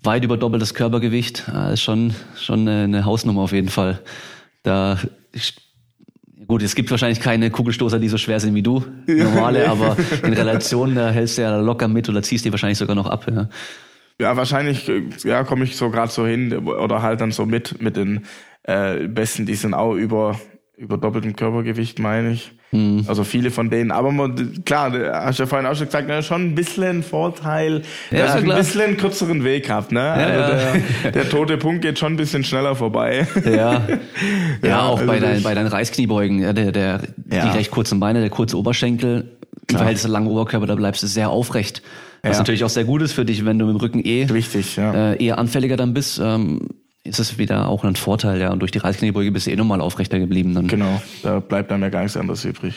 weit über doppeltes Körpergewicht. Das äh, ist schon, schon eine, Hausnummer auf jeden Fall. Da Gut, es gibt wahrscheinlich keine Kugelstoßer, die so schwer sind wie du, normale, aber in Relation, da hältst du ja locker mit oder ziehst die wahrscheinlich sogar noch ab. Ja, ja wahrscheinlich ja, komme ich so gerade so hin oder halt dann so mit mit den äh, Besten, die sind auch über über doppeltem Körpergewicht, meine ich. Hm. Also viele von denen. Aber man, klar, hast du ja vorhin auch schon gesagt, ne, schon ein bisschen Vorteil, ja, dass du ein bisschen einen kürzeren Weg habt. Ne? Ja, also ja. Der, der tote Punkt geht schon ein bisschen schneller vorbei. Ja, ja, auch also bei, dein, bei deinen Reißkniebeugen, ja, der, der, die recht kurzen Beine, der kurze Oberschenkel, im Verhältnis zum langen Oberkörper, da bleibst du sehr aufrecht. Was natürlich auch sehr gut ist für dich, wenn du mit dem Rücken eh Richtig, ja. äh, eher anfälliger dann bist. Ähm, ist es wieder auch ein Vorteil, ja. Und durch die Reißkniebeuge bist du eh nochmal aufrechter geblieben. Dann. Genau, da bleibt dann ja gar nichts anderes übrig.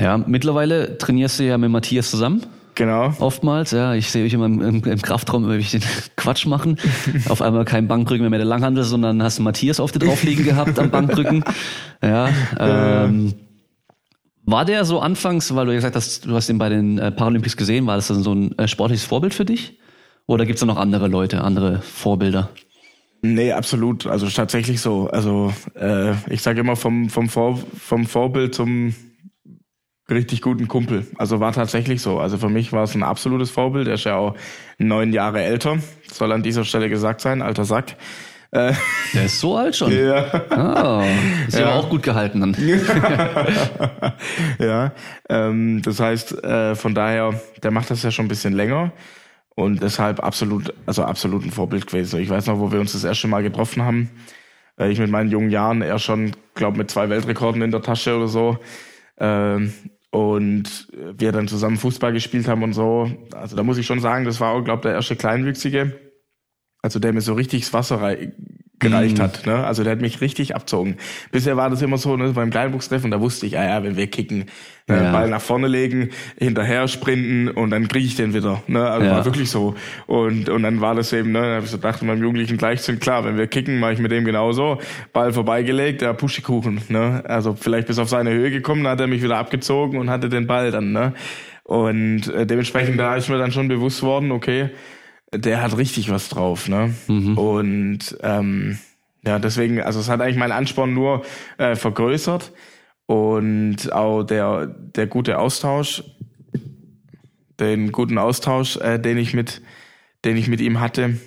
Ja, mittlerweile trainierst du ja mit Matthias zusammen. Genau. Oftmals, ja. Ich sehe euch immer im, im, im Kraftraum immer den Quatsch machen. auf einmal kein Bankdrücken mehr, mehr der Langhandel, sondern hast Matthias auf dir draufliegen gehabt am Bankdrücken. Ja. Ähm, war der so anfangs, weil du gesagt hast, du hast ihn bei den äh, Paralympics gesehen, war das dann so ein äh, sportliches Vorbild für dich? Oder gibt es da noch andere Leute, andere Vorbilder? Nee, absolut. Also tatsächlich so. Also äh, ich sage immer vom, vom, Vor, vom Vorbild zum richtig guten Kumpel. Also war tatsächlich so. Also für mich war es ein absolutes Vorbild. Er ist ja auch neun Jahre älter, soll an dieser Stelle gesagt sein, alter Sack. Äh, Der ist so alt schon. Ja. Ah, ist ja, ja auch gut gehalten dann. ja, ähm, das heißt, äh, von daher, der macht das ja schon ein bisschen länger und deshalb absolut, also absolut ein Vorbild gewesen. Ich weiß noch, wo wir uns das erste Mal getroffen haben. Äh, ich mit meinen jungen Jahren, er schon, glaube mit zwei Weltrekorden in der Tasche oder so. Ähm, und wir dann zusammen Fußball gespielt haben und so. Also da muss ich schon sagen, das war auch, glaube der erste Kleinwüchsige. Also der mir so richtig das Wasser gereicht mm. hat. Ne? Also der hat mich richtig abzogen. Bisher war das immer so, ne, beim Kleinwuchstreffen, da wusste ich, ja, ja, wenn wir kicken, äh, ja. Ball nach vorne legen, hinterher sprinten und dann kriege ich den wieder. Ne? Also ja. war wirklich so. Und, und dann war das eben, ne, da habe ich so gedacht, in meinem jugendlichen Gleichsinn, klar, wenn wir kicken, mache ich mit dem genauso. Ball vorbeigelegt, ja, Puschikuchen. Ne? Also vielleicht bis auf seine Höhe gekommen, dann hat er mich wieder abgezogen und hatte den Ball dann. Ne? Und äh, dementsprechend da ist mir dann schon bewusst worden, okay, der hat richtig was drauf, ne? Mhm. Und ähm, ja, deswegen, also es hat eigentlich meinen Ansporn nur äh, vergrößert und auch der der gute Austausch, den guten Austausch, äh, den ich mit den ich mit ihm hatte,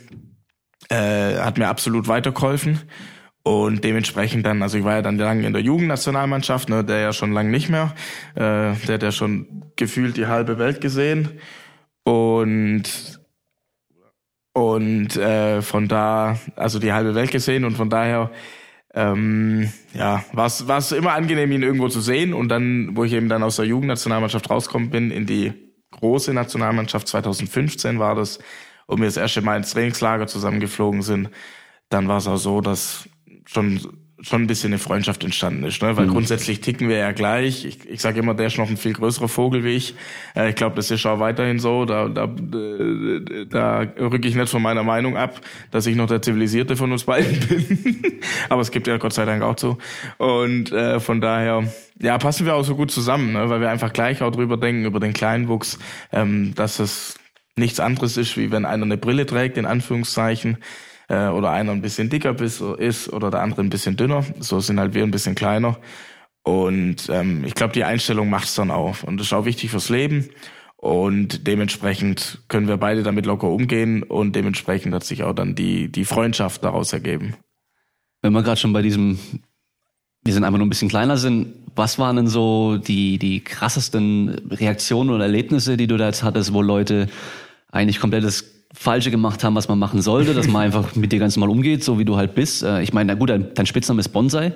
äh, hat mir absolut weitergeholfen. Und dementsprechend dann, also ich war ja dann lange in der Jugendnationalmannschaft, ne, der ja schon lange nicht mehr, äh, der hat ja schon gefühlt die halbe Welt gesehen. Und und äh, von da, also die halbe Welt gesehen und von daher ähm, ja, war es immer angenehm, ihn irgendwo zu sehen. Und dann, wo ich eben dann aus der Jugendnationalmannschaft rausgekommen bin, in die große Nationalmannschaft 2015 war das, und wir das erste Mal ins Trainingslager zusammengeflogen sind, dann war es auch so, dass schon schon ein bisschen eine Freundschaft entstanden ist, ne? weil mhm. grundsätzlich ticken wir ja gleich. Ich, ich sage immer, der ist noch ein viel größerer Vogel wie ich. Äh, ich glaube, das ist auch weiterhin so. Da, da, da rücke ich nicht von meiner Meinung ab, dass ich noch der zivilisierte von uns beiden bin. Aber es gibt ja Gott sei Dank auch so. Und äh, von daher, ja, passen wir auch so gut zusammen, ne? weil wir einfach gleich auch drüber denken über den Kleinwuchs, ähm, dass es nichts anderes ist, wie wenn einer eine Brille trägt, in Anführungszeichen äh, oder einer ein bisschen dicker ist oder der andere ein bisschen dünner. So sind halt wir ein bisschen kleiner. Und ähm, ich glaube, die Einstellung macht's dann auch. Und das ist auch wichtig fürs Leben. Und dementsprechend können wir beide damit locker umgehen und dementsprechend hat sich auch dann die, die Freundschaft daraus ergeben. Wenn wir gerade schon bei diesem, wir sind einfach nur ein bisschen kleiner sind, was waren denn so die, die krassesten Reaktionen oder Erlebnisse, die du da jetzt hattest, wo Leute eigentlich komplettes Falsche gemacht haben, was man machen sollte, dass man einfach mit dir ganz normal umgeht, so wie du halt bist. Äh, ich meine, na gut, dein, dein Spitzname ist Bonsai.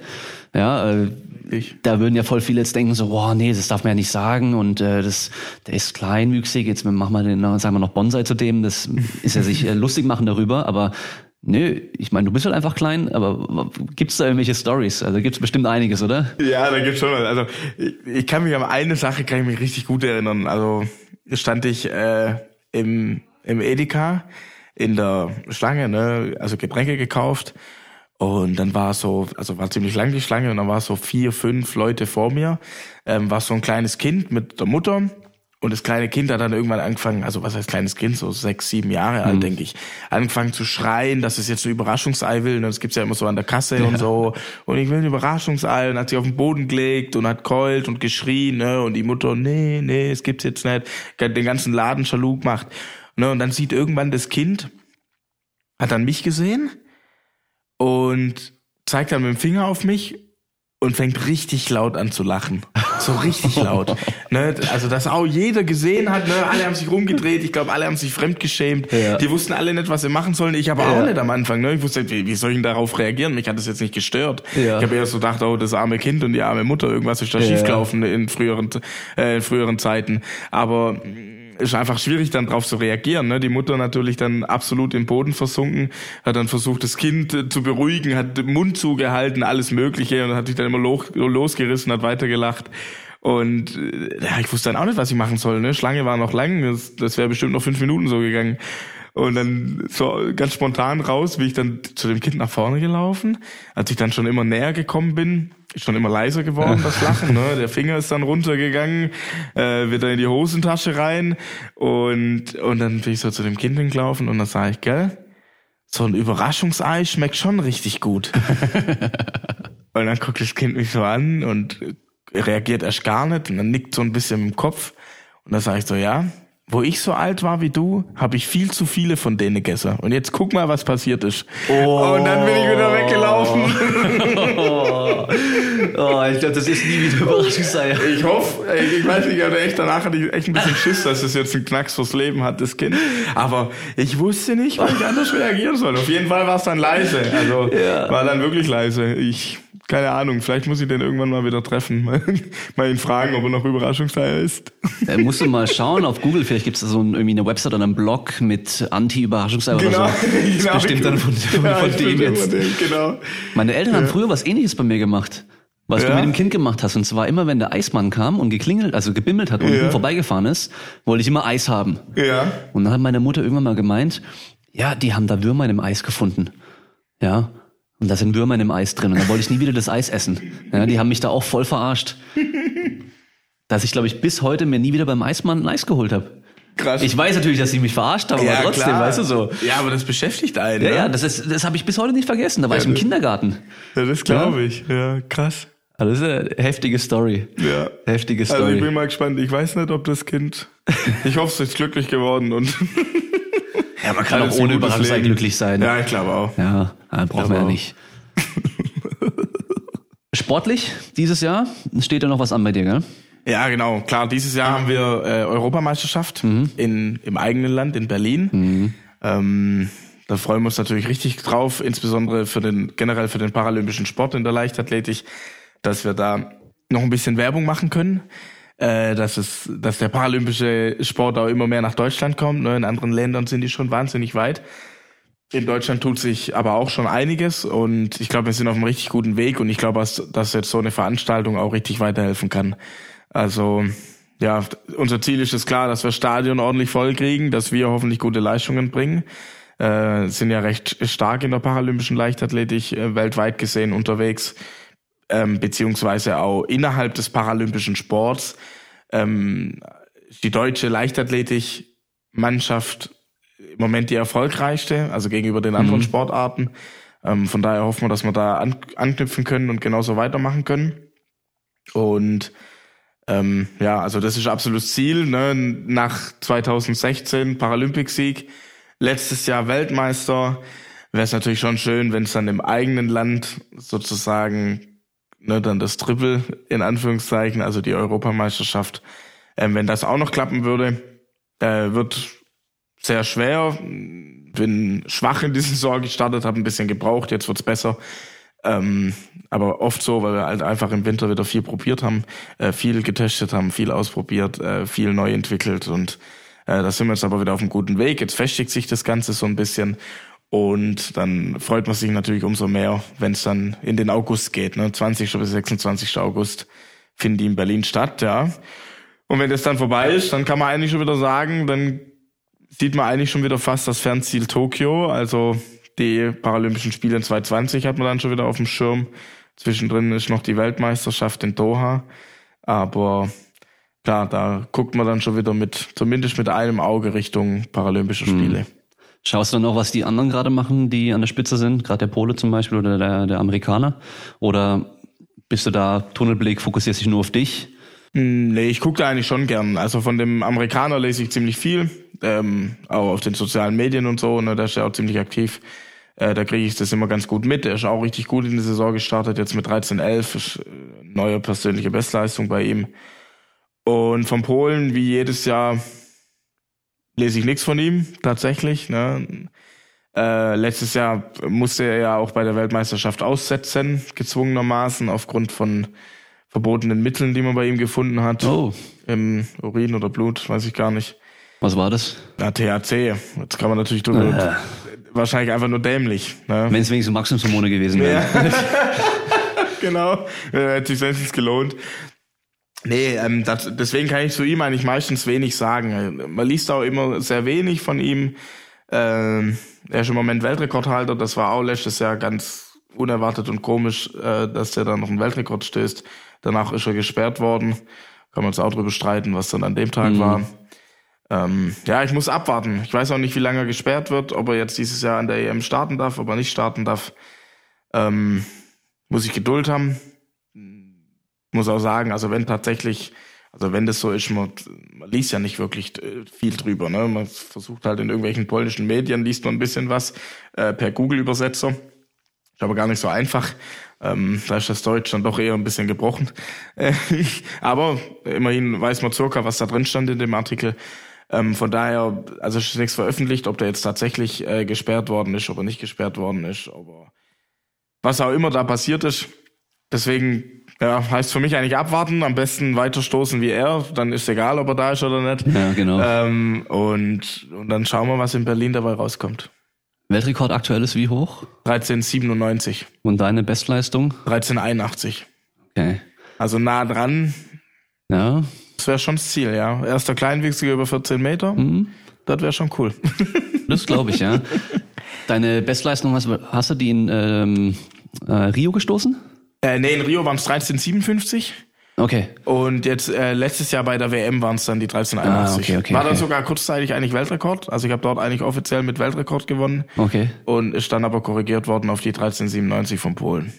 Ja, äh, ich. da würden ja voll viele jetzt denken so, boah, nee, das darf man ja nicht sagen und äh, das, der ist kleinwüchsig, jetzt machen wir den, sagen wir noch Bonsai zu dem, das ist ja sich äh, lustig machen darüber, aber Nö, ich meine, du bist halt einfach klein, aber gibt's da irgendwelche Stories? Also gibt's bestimmt einiges, oder? Ja, da gibt's schon. Also ich, ich kann mich an eine Sache kann ich mich richtig gut erinnern. Also stand ich äh, im im Edeka in der Schlange, ne, also Getränke gekauft. Und dann war so, also war ziemlich lang die Schlange und dann war so vier, fünf Leute vor mir. Ähm, war so ein kleines Kind mit der Mutter. Und das kleine Kind hat dann irgendwann angefangen, also was heißt kleines Kind, so sechs, sieben Jahre alt, mhm. denke ich, angefangen zu schreien, dass es jetzt ein Überraschungsei will. Und das gibt's ja immer so an der Kasse ja. und so. Und ich will ein Überraschungsei. Und hat sich auf den Boden gelegt und hat keult und geschrien. Ne? Und die Mutter, nee, nee, es gibt's jetzt nicht. Den ganzen Laden schalug gemacht. Ne, und dann sieht irgendwann das Kind, hat dann mich gesehen und zeigt dann mit dem Finger auf mich und fängt richtig laut an zu lachen. So richtig laut. ne? Also das auch jeder gesehen hat, ne? alle haben sich rumgedreht, ich glaube, alle haben sich fremdgeschämt. Ja. Die wussten alle nicht, was sie machen sollen. Ich aber ja. auch nicht am Anfang. Ne? Ich wusste, wie, wie soll ich denn darauf reagieren? Mich hat das jetzt nicht gestört. Ja. Ich habe eher so gedacht, oh, das arme Kind und die arme Mutter, irgendwas ist da ja. schiefgelaufen in früheren, äh, in früheren Zeiten. Aber ist einfach schwierig dann drauf zu reagieren. Ne? Die Mutter natürlich dann absolut im Boden versunken, hat dann versucht, das Kind äh, zu beruhigen, hat den Mund zugehalten, alles Mögliche und hat sich dann immer losgerissen, hat weitergelacht. Und äh, ja, ich wusste dann auch nicht, was ich machen soll. Ne? Schlange war noch lang, das, das wäre bestimmt noch fünf Minuten so gegangen. Und dann so ganz spontan raus, wie ich dann zu dem Kind nach vorne gelaufen. Als ich dann schon immer näher gekommen bin, schon immer leiser geworden, das Lachen. Ne? Der Finger ist dann runtergegangen, äh, wieder in die Hosentasche rein. Und, und dann bin ich so zu dem Kind hingelaufen und dann sage ich, gell, so ein Überraschungsei schmeckt schon richtig gut. und dann guckt das Kind mich so an und reagiert erst gar nicht und dann nickt so ein bisschen im Kopf. Und dann sage ich so, ja, wo ich so alt war wie du, habe ich viel zu viele von denen gegessen. Und jetzt guck mal, was passiert ist. Oh. Und dann bin ich wieder weggelaufen. Oh, oh ich glaube, das ist nie wieder Überraschungsei. Ich hoffe, ich weiß nicht, aber echt danach hatte ich echt ein bisschen Schiss, dass es jetzt einen Knacks fürs Leben hat, das Kind. Aber ich wusste nicht, wie ich anders reagieren soll. Auf jeden Fall war es dann leise. Also ja. war dann wirklich leise. Ich keine Ahnung, vielleicht muss ich den irgendwann mal wieder treffen. mal ihn fragen, ob er noch Überraschungseier ist. Äh, musst du mal schauen auf Google, vielleicht gibt es da so ein, irgendwie eine Website oder einen Blog mit Anti-Überraschungseier genau, oder so. Das genau, bestimmt dann von, von, ja, von dem jetzt. Dem, genau. Meine Eltern ja. haben früher was ähnliches bei mir gemacht. Was ja. du mit dem Kind gemacht hast. Und zwar immer, wenn der Eismann kam und geklingelt, also gebimmelt hat und ja. vorbeigefahren ist, wollte ich immer Eis haben. Ja. Und dann hat meine Mutter irgendwann mal gemeint, ja, die haben da Würmer in dem Eis gefunden. Ja. Und da sind Würmer in dem Eis drin. Und dann wollte ich nie wieder das Eis essen. Ja, die haben mich da auch voll verarscht. Dass ich, glaube ich, bis heute mir nie wieder beim Eismann ein Eis geholt habe. Krass. Ich weiß natürlich, dass sie mich verarscht haben, ja, aber trotzdem, klar. weißt du so. Ja, aber das beschäftigt einen. Ja, ne? ja, das, ist, das habe ich bis heute nicht vergessen. Da war ja, ich im Kindergarten. Ja, das glaube ich. Ja, krass. Also das ist eine heftige Story. Ja. Heftige Story. Also ich bin mal gespannt. Ich weiß nicht, ob das Kind. Ich hoffe, es ist glücklich geworden und Ja, man kann auch ohne Überraschung glücklich sein. Ja, ich glaube auch. Ja, brauchen wir ja nicht. Sportlich dieses Jahr steht ja noch was an bei dir, gell? Ja, genau. Klar, dieses Jahr haben wir äh, Europameisterschaft mhm. in, im eigenen Land, in Berlin. Mhm. Ähm, da freuen wir uns natürlich richtig drauf, insbesondere für den, generell für den paralympischen Sport in der Leichtathletik, dass wir da noch ein bisschen Werbung machen können. Äh, dass es, dass der paralympische Sport auch immer mehr nach Deutschland kommt. Ne? In anderen Ländern sind die schon wahnsinnig weit. In Deutschland tut sich aber auch schon einiges und ich glaube, wir sind auf einem richtig guten Weg und ich glaube, dass, dass jetzt so eine Veranstaltung auch richtig weiterhelfen kann. Also ja, unser Ziel ist es klar, dass wir Stadion ordentlich voll kriegen, dass wir hoffentlich gute Leistungen bringen. Äh, sind ja recht stark in der paralympischen Leichtathletik äh, weltweit gesehen unterwegs, ähm, beziehungsweise auch innerhalb des paralympischen Sports. Ähm, die deutsche Leichtathletik-Mannschaft im Moment die erfolgreichste, also gegenüber den anderen mhm. Sportarten. Ähm, von daher hoffen wir, dass wir da an, anknüpfen können und genauso weitermachen können. Und ähm, ja, also das ist absolutes Ziel. Ne? Nach 2016 Paralympic-Sieg, letztes Jahr Weltmeister, wäre es natürlich schon schön, wenn es dann im eigenen Land sozusagen ne, dann das Triple in Anführungszeichen, also die Europameisterschaft, ähm, wenn das auch noch klappen würde, äh, wird sehr schwer. Bin schwach in die Saison gestartet, habe ein bisschen gebraucht, jetzt wird's besser. Ähm, aber oft so, weil wir halt einfach im Winter wieder viel probiert haben, äh, viel getestet haben, viel ausprobiert, äh, viel neu entwickelt und äh, da sind wir jetzt aber wieder auf einem guten Weg. Jetzt festigt sich das Ganze so ein bisschen und dann freut man sich natürlich umso mehr, wenn es dann in den August geht. Ne? 20. bis 26. August finden die in Berlin statt, ja. Und wenn das dann vorbei ist, dann kann man eigentlich schon wieder sagen, dann sieht man eigentlich schon wieder fast das Fernziel Tokio. Also die Paralympischen Spiele in 2020 hat man dann schon wieder auf dem Schirm. Zwischendrin ist noch die Weltmeisterschaft in Doha. Aber klar, da guckt man dann schon wieder mit, zumindest mit einem Auge Richtung Paralympische hm. Spiele. Hm. Schaust du dann auch, was die anderen gerade machen, die an der Spitze sind, gerade der Pole zum Beispiel oder der, der Amerikaner? Oder bist du da Tunnelblick, fokussierst dich nur auf dich? Hm, nee, ich gucke da eigentlich schon gern. Also von dem Amerikaner lese ich ziemlich viel, ähm, auch auf den sozialen Medien und so, ne, da ist er auch ziemlich aktiv. Äh, da kriege ich das immer ganz gut mit. Er ist auch richtig gut in die Saison gestartet, jetzt mit 13-11, ist äh, neue persönliche Bestleistung bei ihm. Und vom Polen, wie jedes Jahr, lese ich nichts von ihm, tatsächlich. Ne? Äh, letztes Jahr musste er ja auch bei der Weltmeisterschaft aussetzen, gezwungenermaßen, aufgrund von verbotenen Mitteln, die man bei ihm gefunden hat. Oh. Im Urin oder Blut, weiß ich gar nicht. Was war das? Na, THC. Jetzt kann man natürlich drüber wahrscheinlich einfach nur dämlich. Ne? Wenn es wenigstens Wachstumshormone gewesen wären. Ja. genau, äh, hätte sich wenigstens gelohnt. Nee, ähm, das, deswegen kann ich zu ihm eigentlich meistens wenig sagen. Man liest auch immer sehr wenig von ihm. Ähm, er ist im Moment Weltrekordhalter. Das war auch letztes Jahr ganz unerwartet und komisch, äh, dass der dann noch einen Weltrekord stößt. Danach ist er gesperrt worden. Kann man uns auch drüber streiten, was dann an dem Tag mhm. war. Ähm, ja, ich muss abwarten. Ich weiß auch nicht, wie lange er gesperrt wird, ob er jetzt dieses Jahr an der EM starten darf, ob er nicht starten darf. Ähm, muss ich Geduld haben. Muss auch sagen, also wenn tatsächlich, also wenn das so ist, man, man liest ja nicht wirklich äh, viel drüber. Ne? Man versucht halt in irgendwelchen polnischen Medien, liest man ein bisschen was äh, per Google-Übersetzer. Ist aber gar nicht so einfach. Ähm, da ist das Deutsch dann doch eher ein bisschen gebrochen. Äh, aber immerhin weiß man circa, was da drin stand in dem Artikel. Ähm, von daher, also ist nichts veröffentlicht, ob der jetzt tatsächlich äh, gesperrt worden ist, ob er nicht gesperrt worden ist, aber was auch immer da passiert ist. Deswegen ja, heißt für mich eigentlich abwarten, am besten weiterstoßen wie er, dann ist egal, ob er da ist oder nicht. Ja, genau. Ähm, und, und dann schauen wir, was in Berlin dabei rauskommt. Weltrekord aktuell ist wie hoch? 13,97. Und deine Bestleistung? 13,81. Okay. Also nah dran. Ja. Das wäre schon das Ziel, ja. Erster Kleinwüchsiger über 14 Meter. Mhm. Das wäre schon cool. Das glaube ich, ja. Deine Bestleistung hast, hast du die in ähm, äh, Rio gestoßen? Äh, nee, in Rio waren es 13,57. Okay. Und jetzt äh, letztes Jahr bei der WM waren es dann die 13,81. Ah, okay, okay, War dann okay. sogar kurzzeitig eigentlich Weltrekord. Also ich habe dort eigentlich offiziell mit Weltrekord gewonnen. Okay. Und ist dann aber korrigiert worden auf die 13,97 von Polen.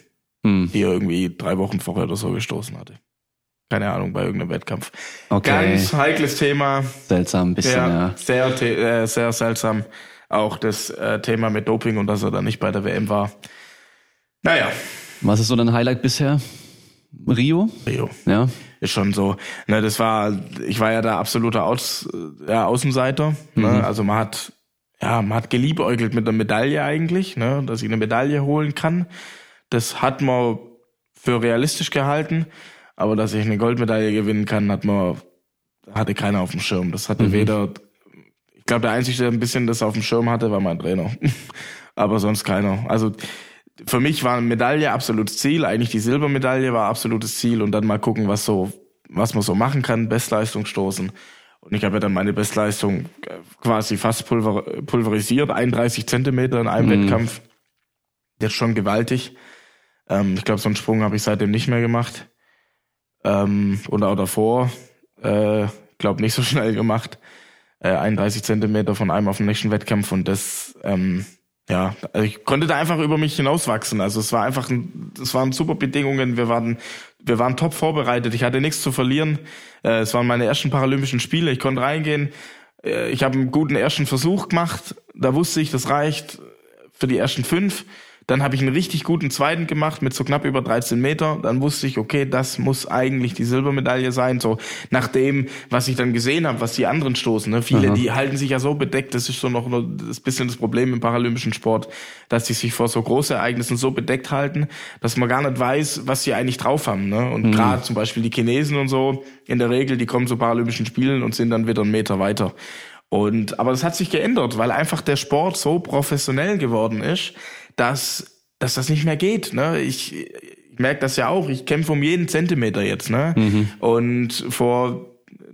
Hm. Die er irgendwie drei Wochen vorher oder so gestoßen hatte keine Ahnung, bei irgendeinem Wettkampf. Okay. Ganz heikles Thema. Seltsam, ein bisschen, ja. ja. Sehr, äh, sehr seltsam. auch das äh, Thema mit Doping und dass er dann nicht bei der WM war. Naja. Was ist so dein Highlight bisher? Rio? Rio. Ja. Ist schon so. Ne, das war, ich war ja da absoluter Aus, ja, Außenseiter. Ne? Mhm. Also man hat, ja, man hat geliebäugelt mit einer Medaille eigentlich, ne, dass ich eine Medaille holen kann. Das hat man für realistisch gehalten, aber dass ich eine Goldmedaille gewinnen kann, hat man, hatte keiner auf dem Schirm. Das hatte Mhm. weder, ich glaube, der Einzige, der ein bisschen das auf dem Schirm hatte, war mein Trainer. aber sonst keiner. Also für mich war eine Medaille absolutes Ziel. Eigentlich die Silbermedaille war absolutes Ziel und dann mal gucken, was so, was man so machen kann, Bestleistung stoßen. Und ich habe ja dann meine Bestleistung äh, quasi fast pulver, pulverisiert, 31 Zentimeter in einem Mhm. Wettkampf. Jetzt schon gewaltig. Ähm, ich glaube, so einen Sprung habe ich seitdem nicht mehr gemacht. Ähm, und auch davor, äh, glaube nicht so schnell gemacht. Äh, 31 Zentimeter von einem auf den nächsten Wettkampf und das, ähm, ja, also ich konnte da einfach über mich hinauswachsen. Also es war einfach, ein, es waren super Bedingungen. Wir waren, wir waren top vorbereitet. Ich hatte nichts zu verlieren. Äh, es waren meine ersten Paralympischen Spiele. Ich konnte reingehen. Äh, ich habe einen guten ersten Versuch gemacht. Da wusste ich, das reicht für die ersten fünf. Dann habe ich einen richtig guten zweiten gemacht mit so knapp über 13 Meter. Dann wusste ich, okay, das muss eigentlich die Silbermedaille sein. So nach dem, was ich dann gesehen habe, was die anderen stoßen. Ne? Viele, Aha. die halten sich ja so bedeckt. Das ist so noch nur das bisschen das Problem im paralympischen Sport, dass die sich vor so Großereignissen so bedeckt halten, dass man gar nicht weiß, was sie eigentlich drauf haben. Ne? Und gerade zum Beispiel die Chinesen und so, in der Regel, die kommen zu Paralympischen Spielen und sind dann wieder einen Meter weiter. Und aber das hat sich geändert, weil einfach der Sport so professionell geworden ist, dass dass das nicht mehr geht. Ne? Ich, ich merke das ja auch. Ich kämpfe um jeden Zentimeter jetzt. Ne? Und vor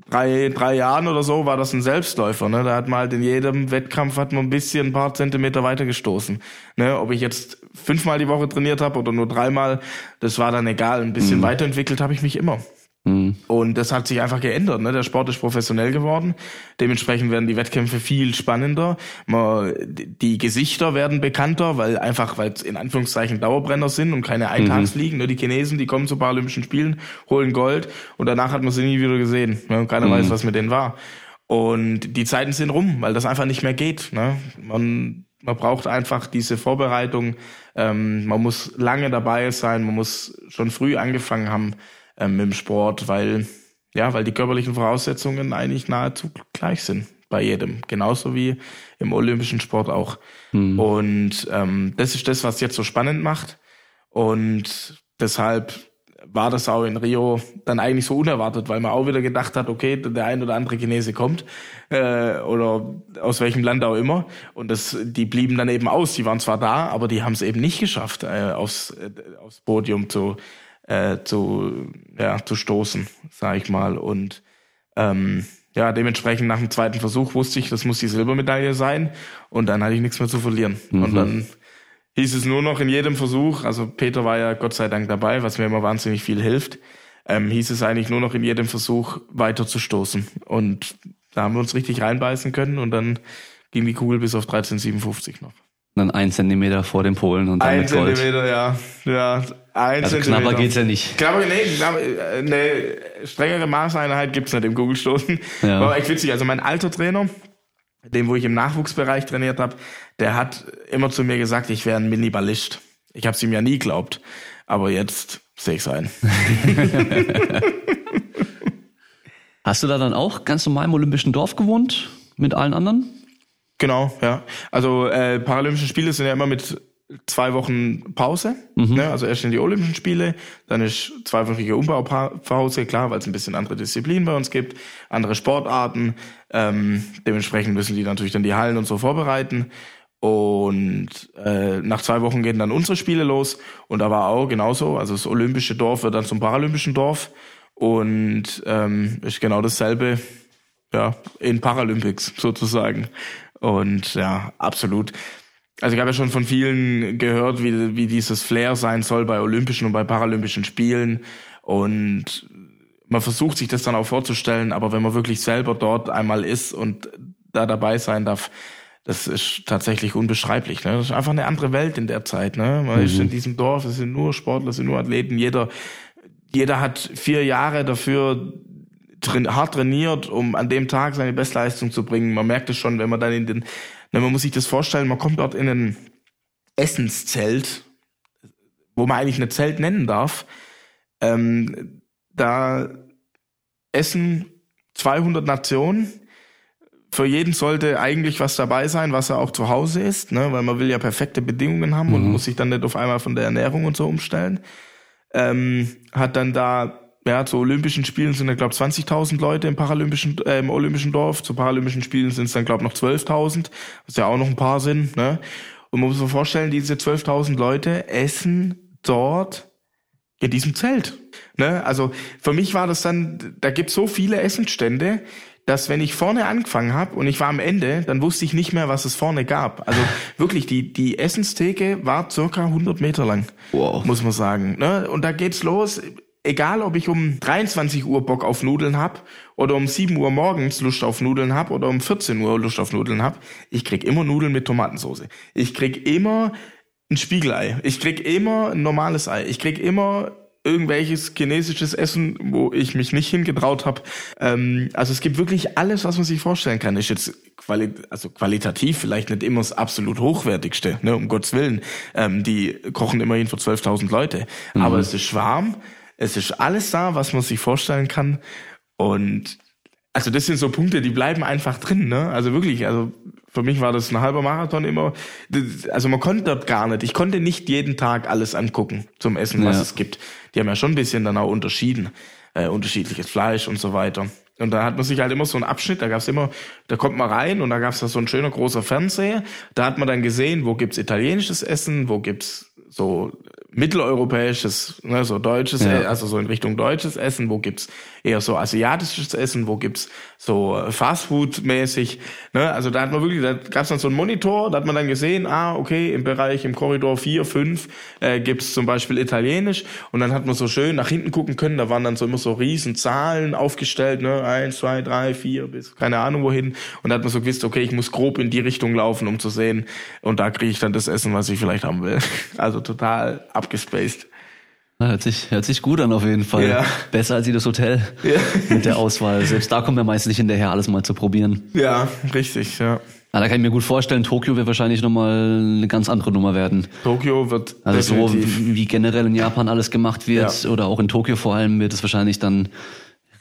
drei drei Jahren oder so war das ein Selbstläufer. Ne? Da hat man halt in jedem Wettkampf hat man ein bisschen ein paar Zentimeter weitergestoßen. Ne? Ob ich jetzt fünfmal die Woche trainiert habe oder nur dreimal, das war dann egal. Ein bisschen weiterentwickelt habe ich mich immer. Mhm. Und das hat sich einfach geändert. Ne? Der Sport ist professionell geworden. Dementsprechend werden die Wettkämpfe viel spannender. Man, die Gesichter werden bekannter, weil einfach, weil es in Anführungszeichen Dauerbrenner sind und keine Eintagsfliegen. Ne? Die Chinesen, die kommen zu Paralympischen Spielen, holen Gold und danach hat man sie nie wieder gesehen. Ne? Keiner weiß, was mit denen war. Und die Zeiten sind rum, weil das einfach nicht mehr geht. Ne? Man, man braucht einfach diese Vorbereitung. Ähm, man muss lange dabei sein. Man muss schon früh angefangen haben ähm, dem Sport, weil ja, weil die körperlichen Voraussetzungen eigentlich nahezu gleich sind bei jedem, genauso wie im olympischen Sport auch. Und ähm, das ist das, was jetzt so spannend macht. Und deshalb war das auch in Rio dann eigentlich so unerwartet, weil man auch wieder gedacht hat, okay, der ein oder andere Chinese kommt äh, oder aus welchem Land auch immer und das, die blieben dann eben aus. Die waren zwar da, aber die haben es eben nicht geschafft, äh, aufs, äh, aufs Podium zu äh, zu ja zu stoßen, sag ich mal. Und ähm, ja, dementsprechend nach dem zweiten Versuch wusste ich, das muss die Silbermedaille sein und dann hatte ich nichts mehr zu verlieren. Und dann hieß es nur noch in jedem Versuch, also Peter war ja Gott sei Dank dabei, was mir immer wahnsinnig viel hilft, ähm, hieß es eigentlich nur noch in jedem Versuch weiter zu stoßen. Und da haben wir uns richtig reinbeißen können und dann ging die Kugel bis auf 13,57 noch. Dann ein Zentimeter vor dem Polen und dann Ein mit Gold. Zentimeter, ja. Ja, ein Also Zentimeter. knapper geht's ja nicht. Knapper, nee, knapper, äh, eine strengere Maßeinheit gibt's nicht im Kugelstoßen. Ja. War echt witzig. Also mein alter Trainer, dem, wo ich im Nachwuchsbereich trainiert habe, der hat immer zu mir gesagt, ich wäre ein Mini-Ballist. Ich habe es ihm ja nie geglaubt. Aber jetzt sehe ich's ein. Hast du da dann auch ganz normal im Olympischen Dorf gewohnt? Mit allen anderen? Genau, ja. Also äh, Paralympische Spiele sind ja immer mit zwei Wochen Pause. Ne? Also erst in die Olympischen Spiele, dann ist zweiwöchige Umbaupause, klar, weil es ein bisschen andere Disziplinen bei uns gibt, andere Sportarten. Ähm, dementsprechend müssen die natürlich dann die Hallen und so vorbereiten. Und äh, nach zwei Wochen gehen dann unsere Spiele los. Und da war auch genauso. Also das olympische Dorf wird dann zum paralympischen Dorf. Und ähm, ist genau dasselbe ja, in Paralympics sozusagen. Und ja, absolut. Also ich habe ja schon von vielen gehört, wie, wie dieses Flair sein soll bei Olympischen und bei Paralympischen Spielen. Und man versucht sich das dann auch vorzustellen, aber wenn man wirklich selber dort einmal ist und da dabei sein darf, das ist tatsächlich unbeschreiblich. Ne? Das ist einfach eine andere Welt in der Zeit. Ne? Man ist in diesem Dorf, es sind nur Sportler, es sind nur Athleten. Jeder, jeder hat vier Jahre dafür train hart trainiert, um an dem Tag seine Bestleistung zu bringen. Man merkt es schon, wenn man dann in den Ne, man muss sich das vorstellen, man kommt dort in ein Essenszelt, wo man eigentlich ein Zelt nennen darf. Ähm, da essen 200 Nationen. Für jeden sollte eigentlich was dabei sein, was er auch zu Hause isst, ne? weil man will ja perfekte Bedingungen haben mhm. und muss sich dann nicht auf einmal von der Ernährung und so umstellen. Ähm, hat dann da ja, zu Olympischen Spielen sind da, glaube 20.000 Leute im Paralympischen, äh, im Olympischen Dorf. Zu Paralympischen Spielen sind es dann, glaube noch 12.000, was ja auch noch ein paar sind. Ne? Und man muss sich vorstellen, diese 12.000 Leute essen dort in diesem Zelt. Ne? Also für mich war das dann, da gibt so viele Essensstände, dass wenn ich vorne angefangen habe und ich war am Ende, dann wusste ich nicht mehr, was es vorne gab. Also wirklich, die, die Essenstheke war circa 100 Meter lang, wow. muss man sagen. Ne? Und da geht's los egal ob ich um 23 Uhr Bock auf Nudeln hab oder um 7 Uhr morgens Lust auf Nudeln hab oder um 14 Uhr Lust auf Nudeln hab, ich krieg immer Nudeln mit Tomatensauce. Ich krieg immer ein Spiegelei. Ich krieg immer ein normales Ei. Ich krieg immer irgendwelches chinesisches Essen, wo ich mich nicht hingetraut habe. Ähm, also es gibt wirklich alles, was man sich vorstellen kann. Ist jetzt quali also qualitativ vielleicht nicht immer das absolut hochwertigste, ne, um Gottes Willen. Ähm, die kochen immerhin für 12.000 Leute. Mhm. Aber es ist warm, es ist alles da, was man sich vorstellen kann. Und also das sind so Punkte, die bleiben einfach drin, ne? Also wirklich, also für mich war das ein halber Marathon immer. Also man konnte dort gar nicht. Ich konnte nicht jeden Tag alles angucken zum Essen, was ja. es gibt. Die haben ja schon ein bisschen dann auch unterschieden, äh, unterschiedliches Fleisch und so weiter. Und da hat man sich halt immer so einen Abschnitt, da gab's immer, da kommt man rein und da gab's da so ein schöner großer Fernseher. Da hat man dann gesehen, wo gibt's italienisches Essen, wo gibt's so mitteleuropäisches, ne, so deutsches, ja. also so in Richtung deutsches Essen, wo gibt's eher so asiatisches Essen, wo gibt's so Fastfood-mäßig, ne, also da hat man wirklich, da gab's dann so einen Monitor, da hat man dann gesehen, ah, okay, im Bereich, im Korridor 4, 5 äh, gibt's zum Beispiel Italienisch und dann hat man so schön nach hinten gucken können, da waren dann so immer so riesen Zahlen aufgestellt, ne, eins, zwei, drei, vier, bis keine Ahnung wohin und da hat man so gewusst, okay, ich muss grob in die Richtung laufen, um zu sehen und da kriege ich dann das Essen, was ich vielleicht haben will. Also total abgespaced. Hört sich, hört sich gut an auf jeden Fall. Ja. Besser als jedes Hotel ja. mit der Auswahl. Selbst da kommen wir meist nicht hinterher, alles mal zu probieren. Ja, richtig, ja. Ja, da kann ich mir gut vorstellen, Tokio wird wahrscheinlich nochmal eine ganz andere Nummer werden. Tokio wird Also definitiv. so wie generell in Japan alles gemacht wird ja. oder auch in Tokio vor allem wird es wahrscheinlich dann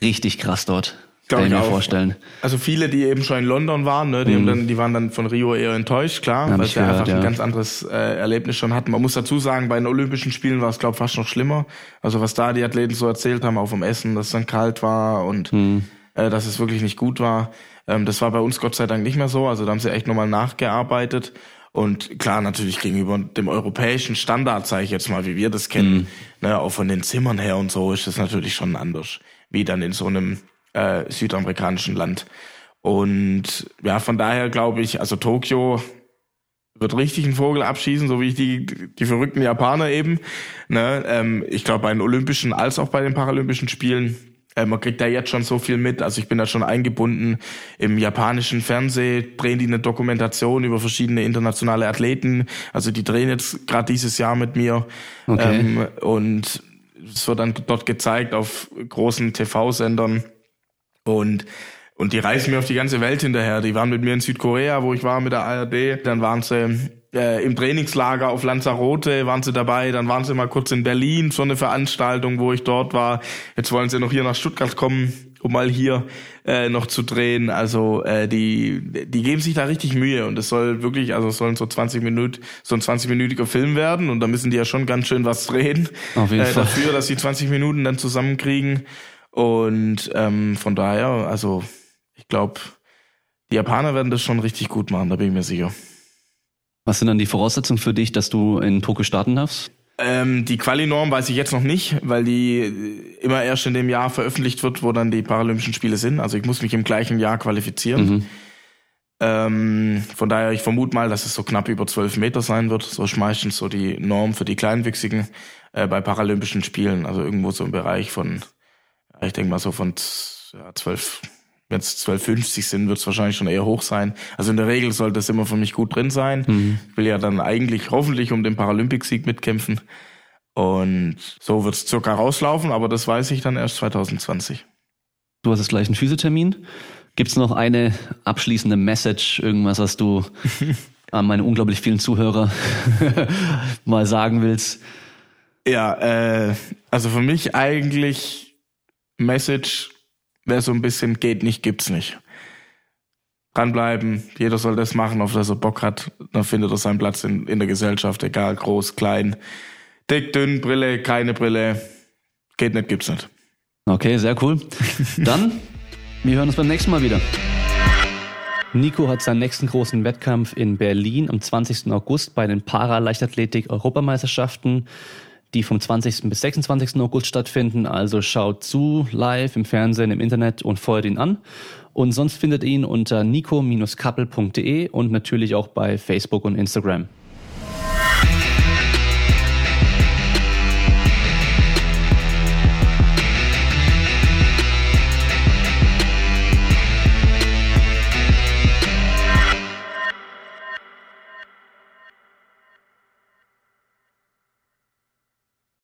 richtig krass dort. Kann ich mir vorstellen. Also viele, die eben schon in London waren, ne, die, mhm. dann, die waren dann von Rio eher enttäuscht, klar, Hab weil sie einfach ja. ein ganz anderes äh, Erlebnis schon hatten. Man muss dazu sagen, bei den Olympischen Spielen war es, glaube fast noch schlimmer. Also was da die Athleten so erzählt haben, auch vom Essen, dass es dann kalt war und mhm. äh, dass es wirklich nicht gut war. Ähm, das war bei uns Gott sei Dank nicht mehr so. Also da haben sie echt nochmal nachgearbeitet. Und klar, natürlich gegenüber dem europäischen Standard, sage ich jetzt mal, wie wir das kennen, mhm. ne, auch von den Zimmern her und so, ist das natürlich schon anders, wie dann in so einem äh, südamerikanischen Land. Und ja, von daher glaube ich, also Tokio wird richtig einen Vogel abschießen, so wie ich die, die verrückten Japaner eben. Ne? Ähm, ich glaube, bei den Olympischen als auch bei den Paralympischen Spielen, äh, man kriegt da jetzt schon so viel mit. Also ich bin da schon eingebunden. Im japanischen Fernsehen drehen die eine Dokumentation über verschiedene internationale Athleten. Also die drehen jetzt gerade dieses Jahr mit mir. Okay. Ähm, und es wird dann dort gezeigt auf großen TV-Sendern. Und und die reisen mir auf die ganze Welt hinterher. Die waren mit mir in Südkorea, wo ich war mit der ARD. Dann waren sie äh, im Trainingslager auf Lanzarote, waren sie dabei. Dann waren sie mal kurz in Berlin, so eine Veranstaltung, wo ich dort war. Jetzt wollen sie noch hier nach Stuttgart kommen, um mal hier äh, noch zu drehen. Also äh, die die geben sich da richtig Mühe und es soll wirklich, also es sollen so 20 Minuten, so ein 20-minütiger Film werden und da müssen die ja schon ganz schön was drehen. Auf jeden äh, Fall. Dafür, dass sie 20 Minuten dann zusammenkriegen. Und ähm, von daher, also ich glaube, die Japaner werden das schon richtig gut machen, da bin ich mir sicher. Was sind dann die Voraussetzungen für dich, dass du in Tokio starten darfst? Ähm, die Quali-Norm weiß ich jetzt noch nicht, weil die immer erst in dem Jahr veröffentlicht wird, wo dann die Paralympischen Spiele sind. Also ich muss mich im gleichen Jahr qualifizieren. Mhm. Ähm, von daher, ich vermute mal, dass es so knapp über zwölf Meter sein wird. So ist meistens so die Norm für die Kleinwüchsigen äh, bei Paralympischen Spielen. Also irgendwo so im Bereich von ich denke mal so von ja, 12, wenn es 12,50 sind, wird es wahrscheinlich schon eher hoch sein. Also in der Regel sollte es immer für mich gut drin sein. Mhm. Ich will ja dann eigentlich hoffentlich um den Paralympic-Sieg mitkämpfen. Und so wird es circa rauslaufen, aber das weiß ich dann erst 2020. Du hast jetzt gleich einen Physiothermin. Gibt es noch eine abschließende Message, irgendwas, was du an meine unglaublich vielen Zuhörer mal sagen willst? Ja, äh, also für mich eigentlich Message wäre so ein bisschen geht nicht, gibt's nicht. Dranbleiben, jeder soll das machen, auf das er Bock hat. Dann findet er seinen Platz in, in der Gesellschaft, egal groß, klein, dick, dünn, Brille, keine Brille. Geht nicht, gibt's nicht. Okay, sehr cool. Dann, wir hören uns beim nächsten Mal wieder. Nico hat seinen nächsten großen Wettkampf in Berlin am 20. August bei den Paraleichtathletik-Europameisterschaften, die vom 20. bis 26. August stattfinden. Also schaut zu, live, im Fernsehen, im Internet und feuert ihn an. Und sonst findet ihn unter nico-kappel.de und natürlich auch bei Facebook und Instagram.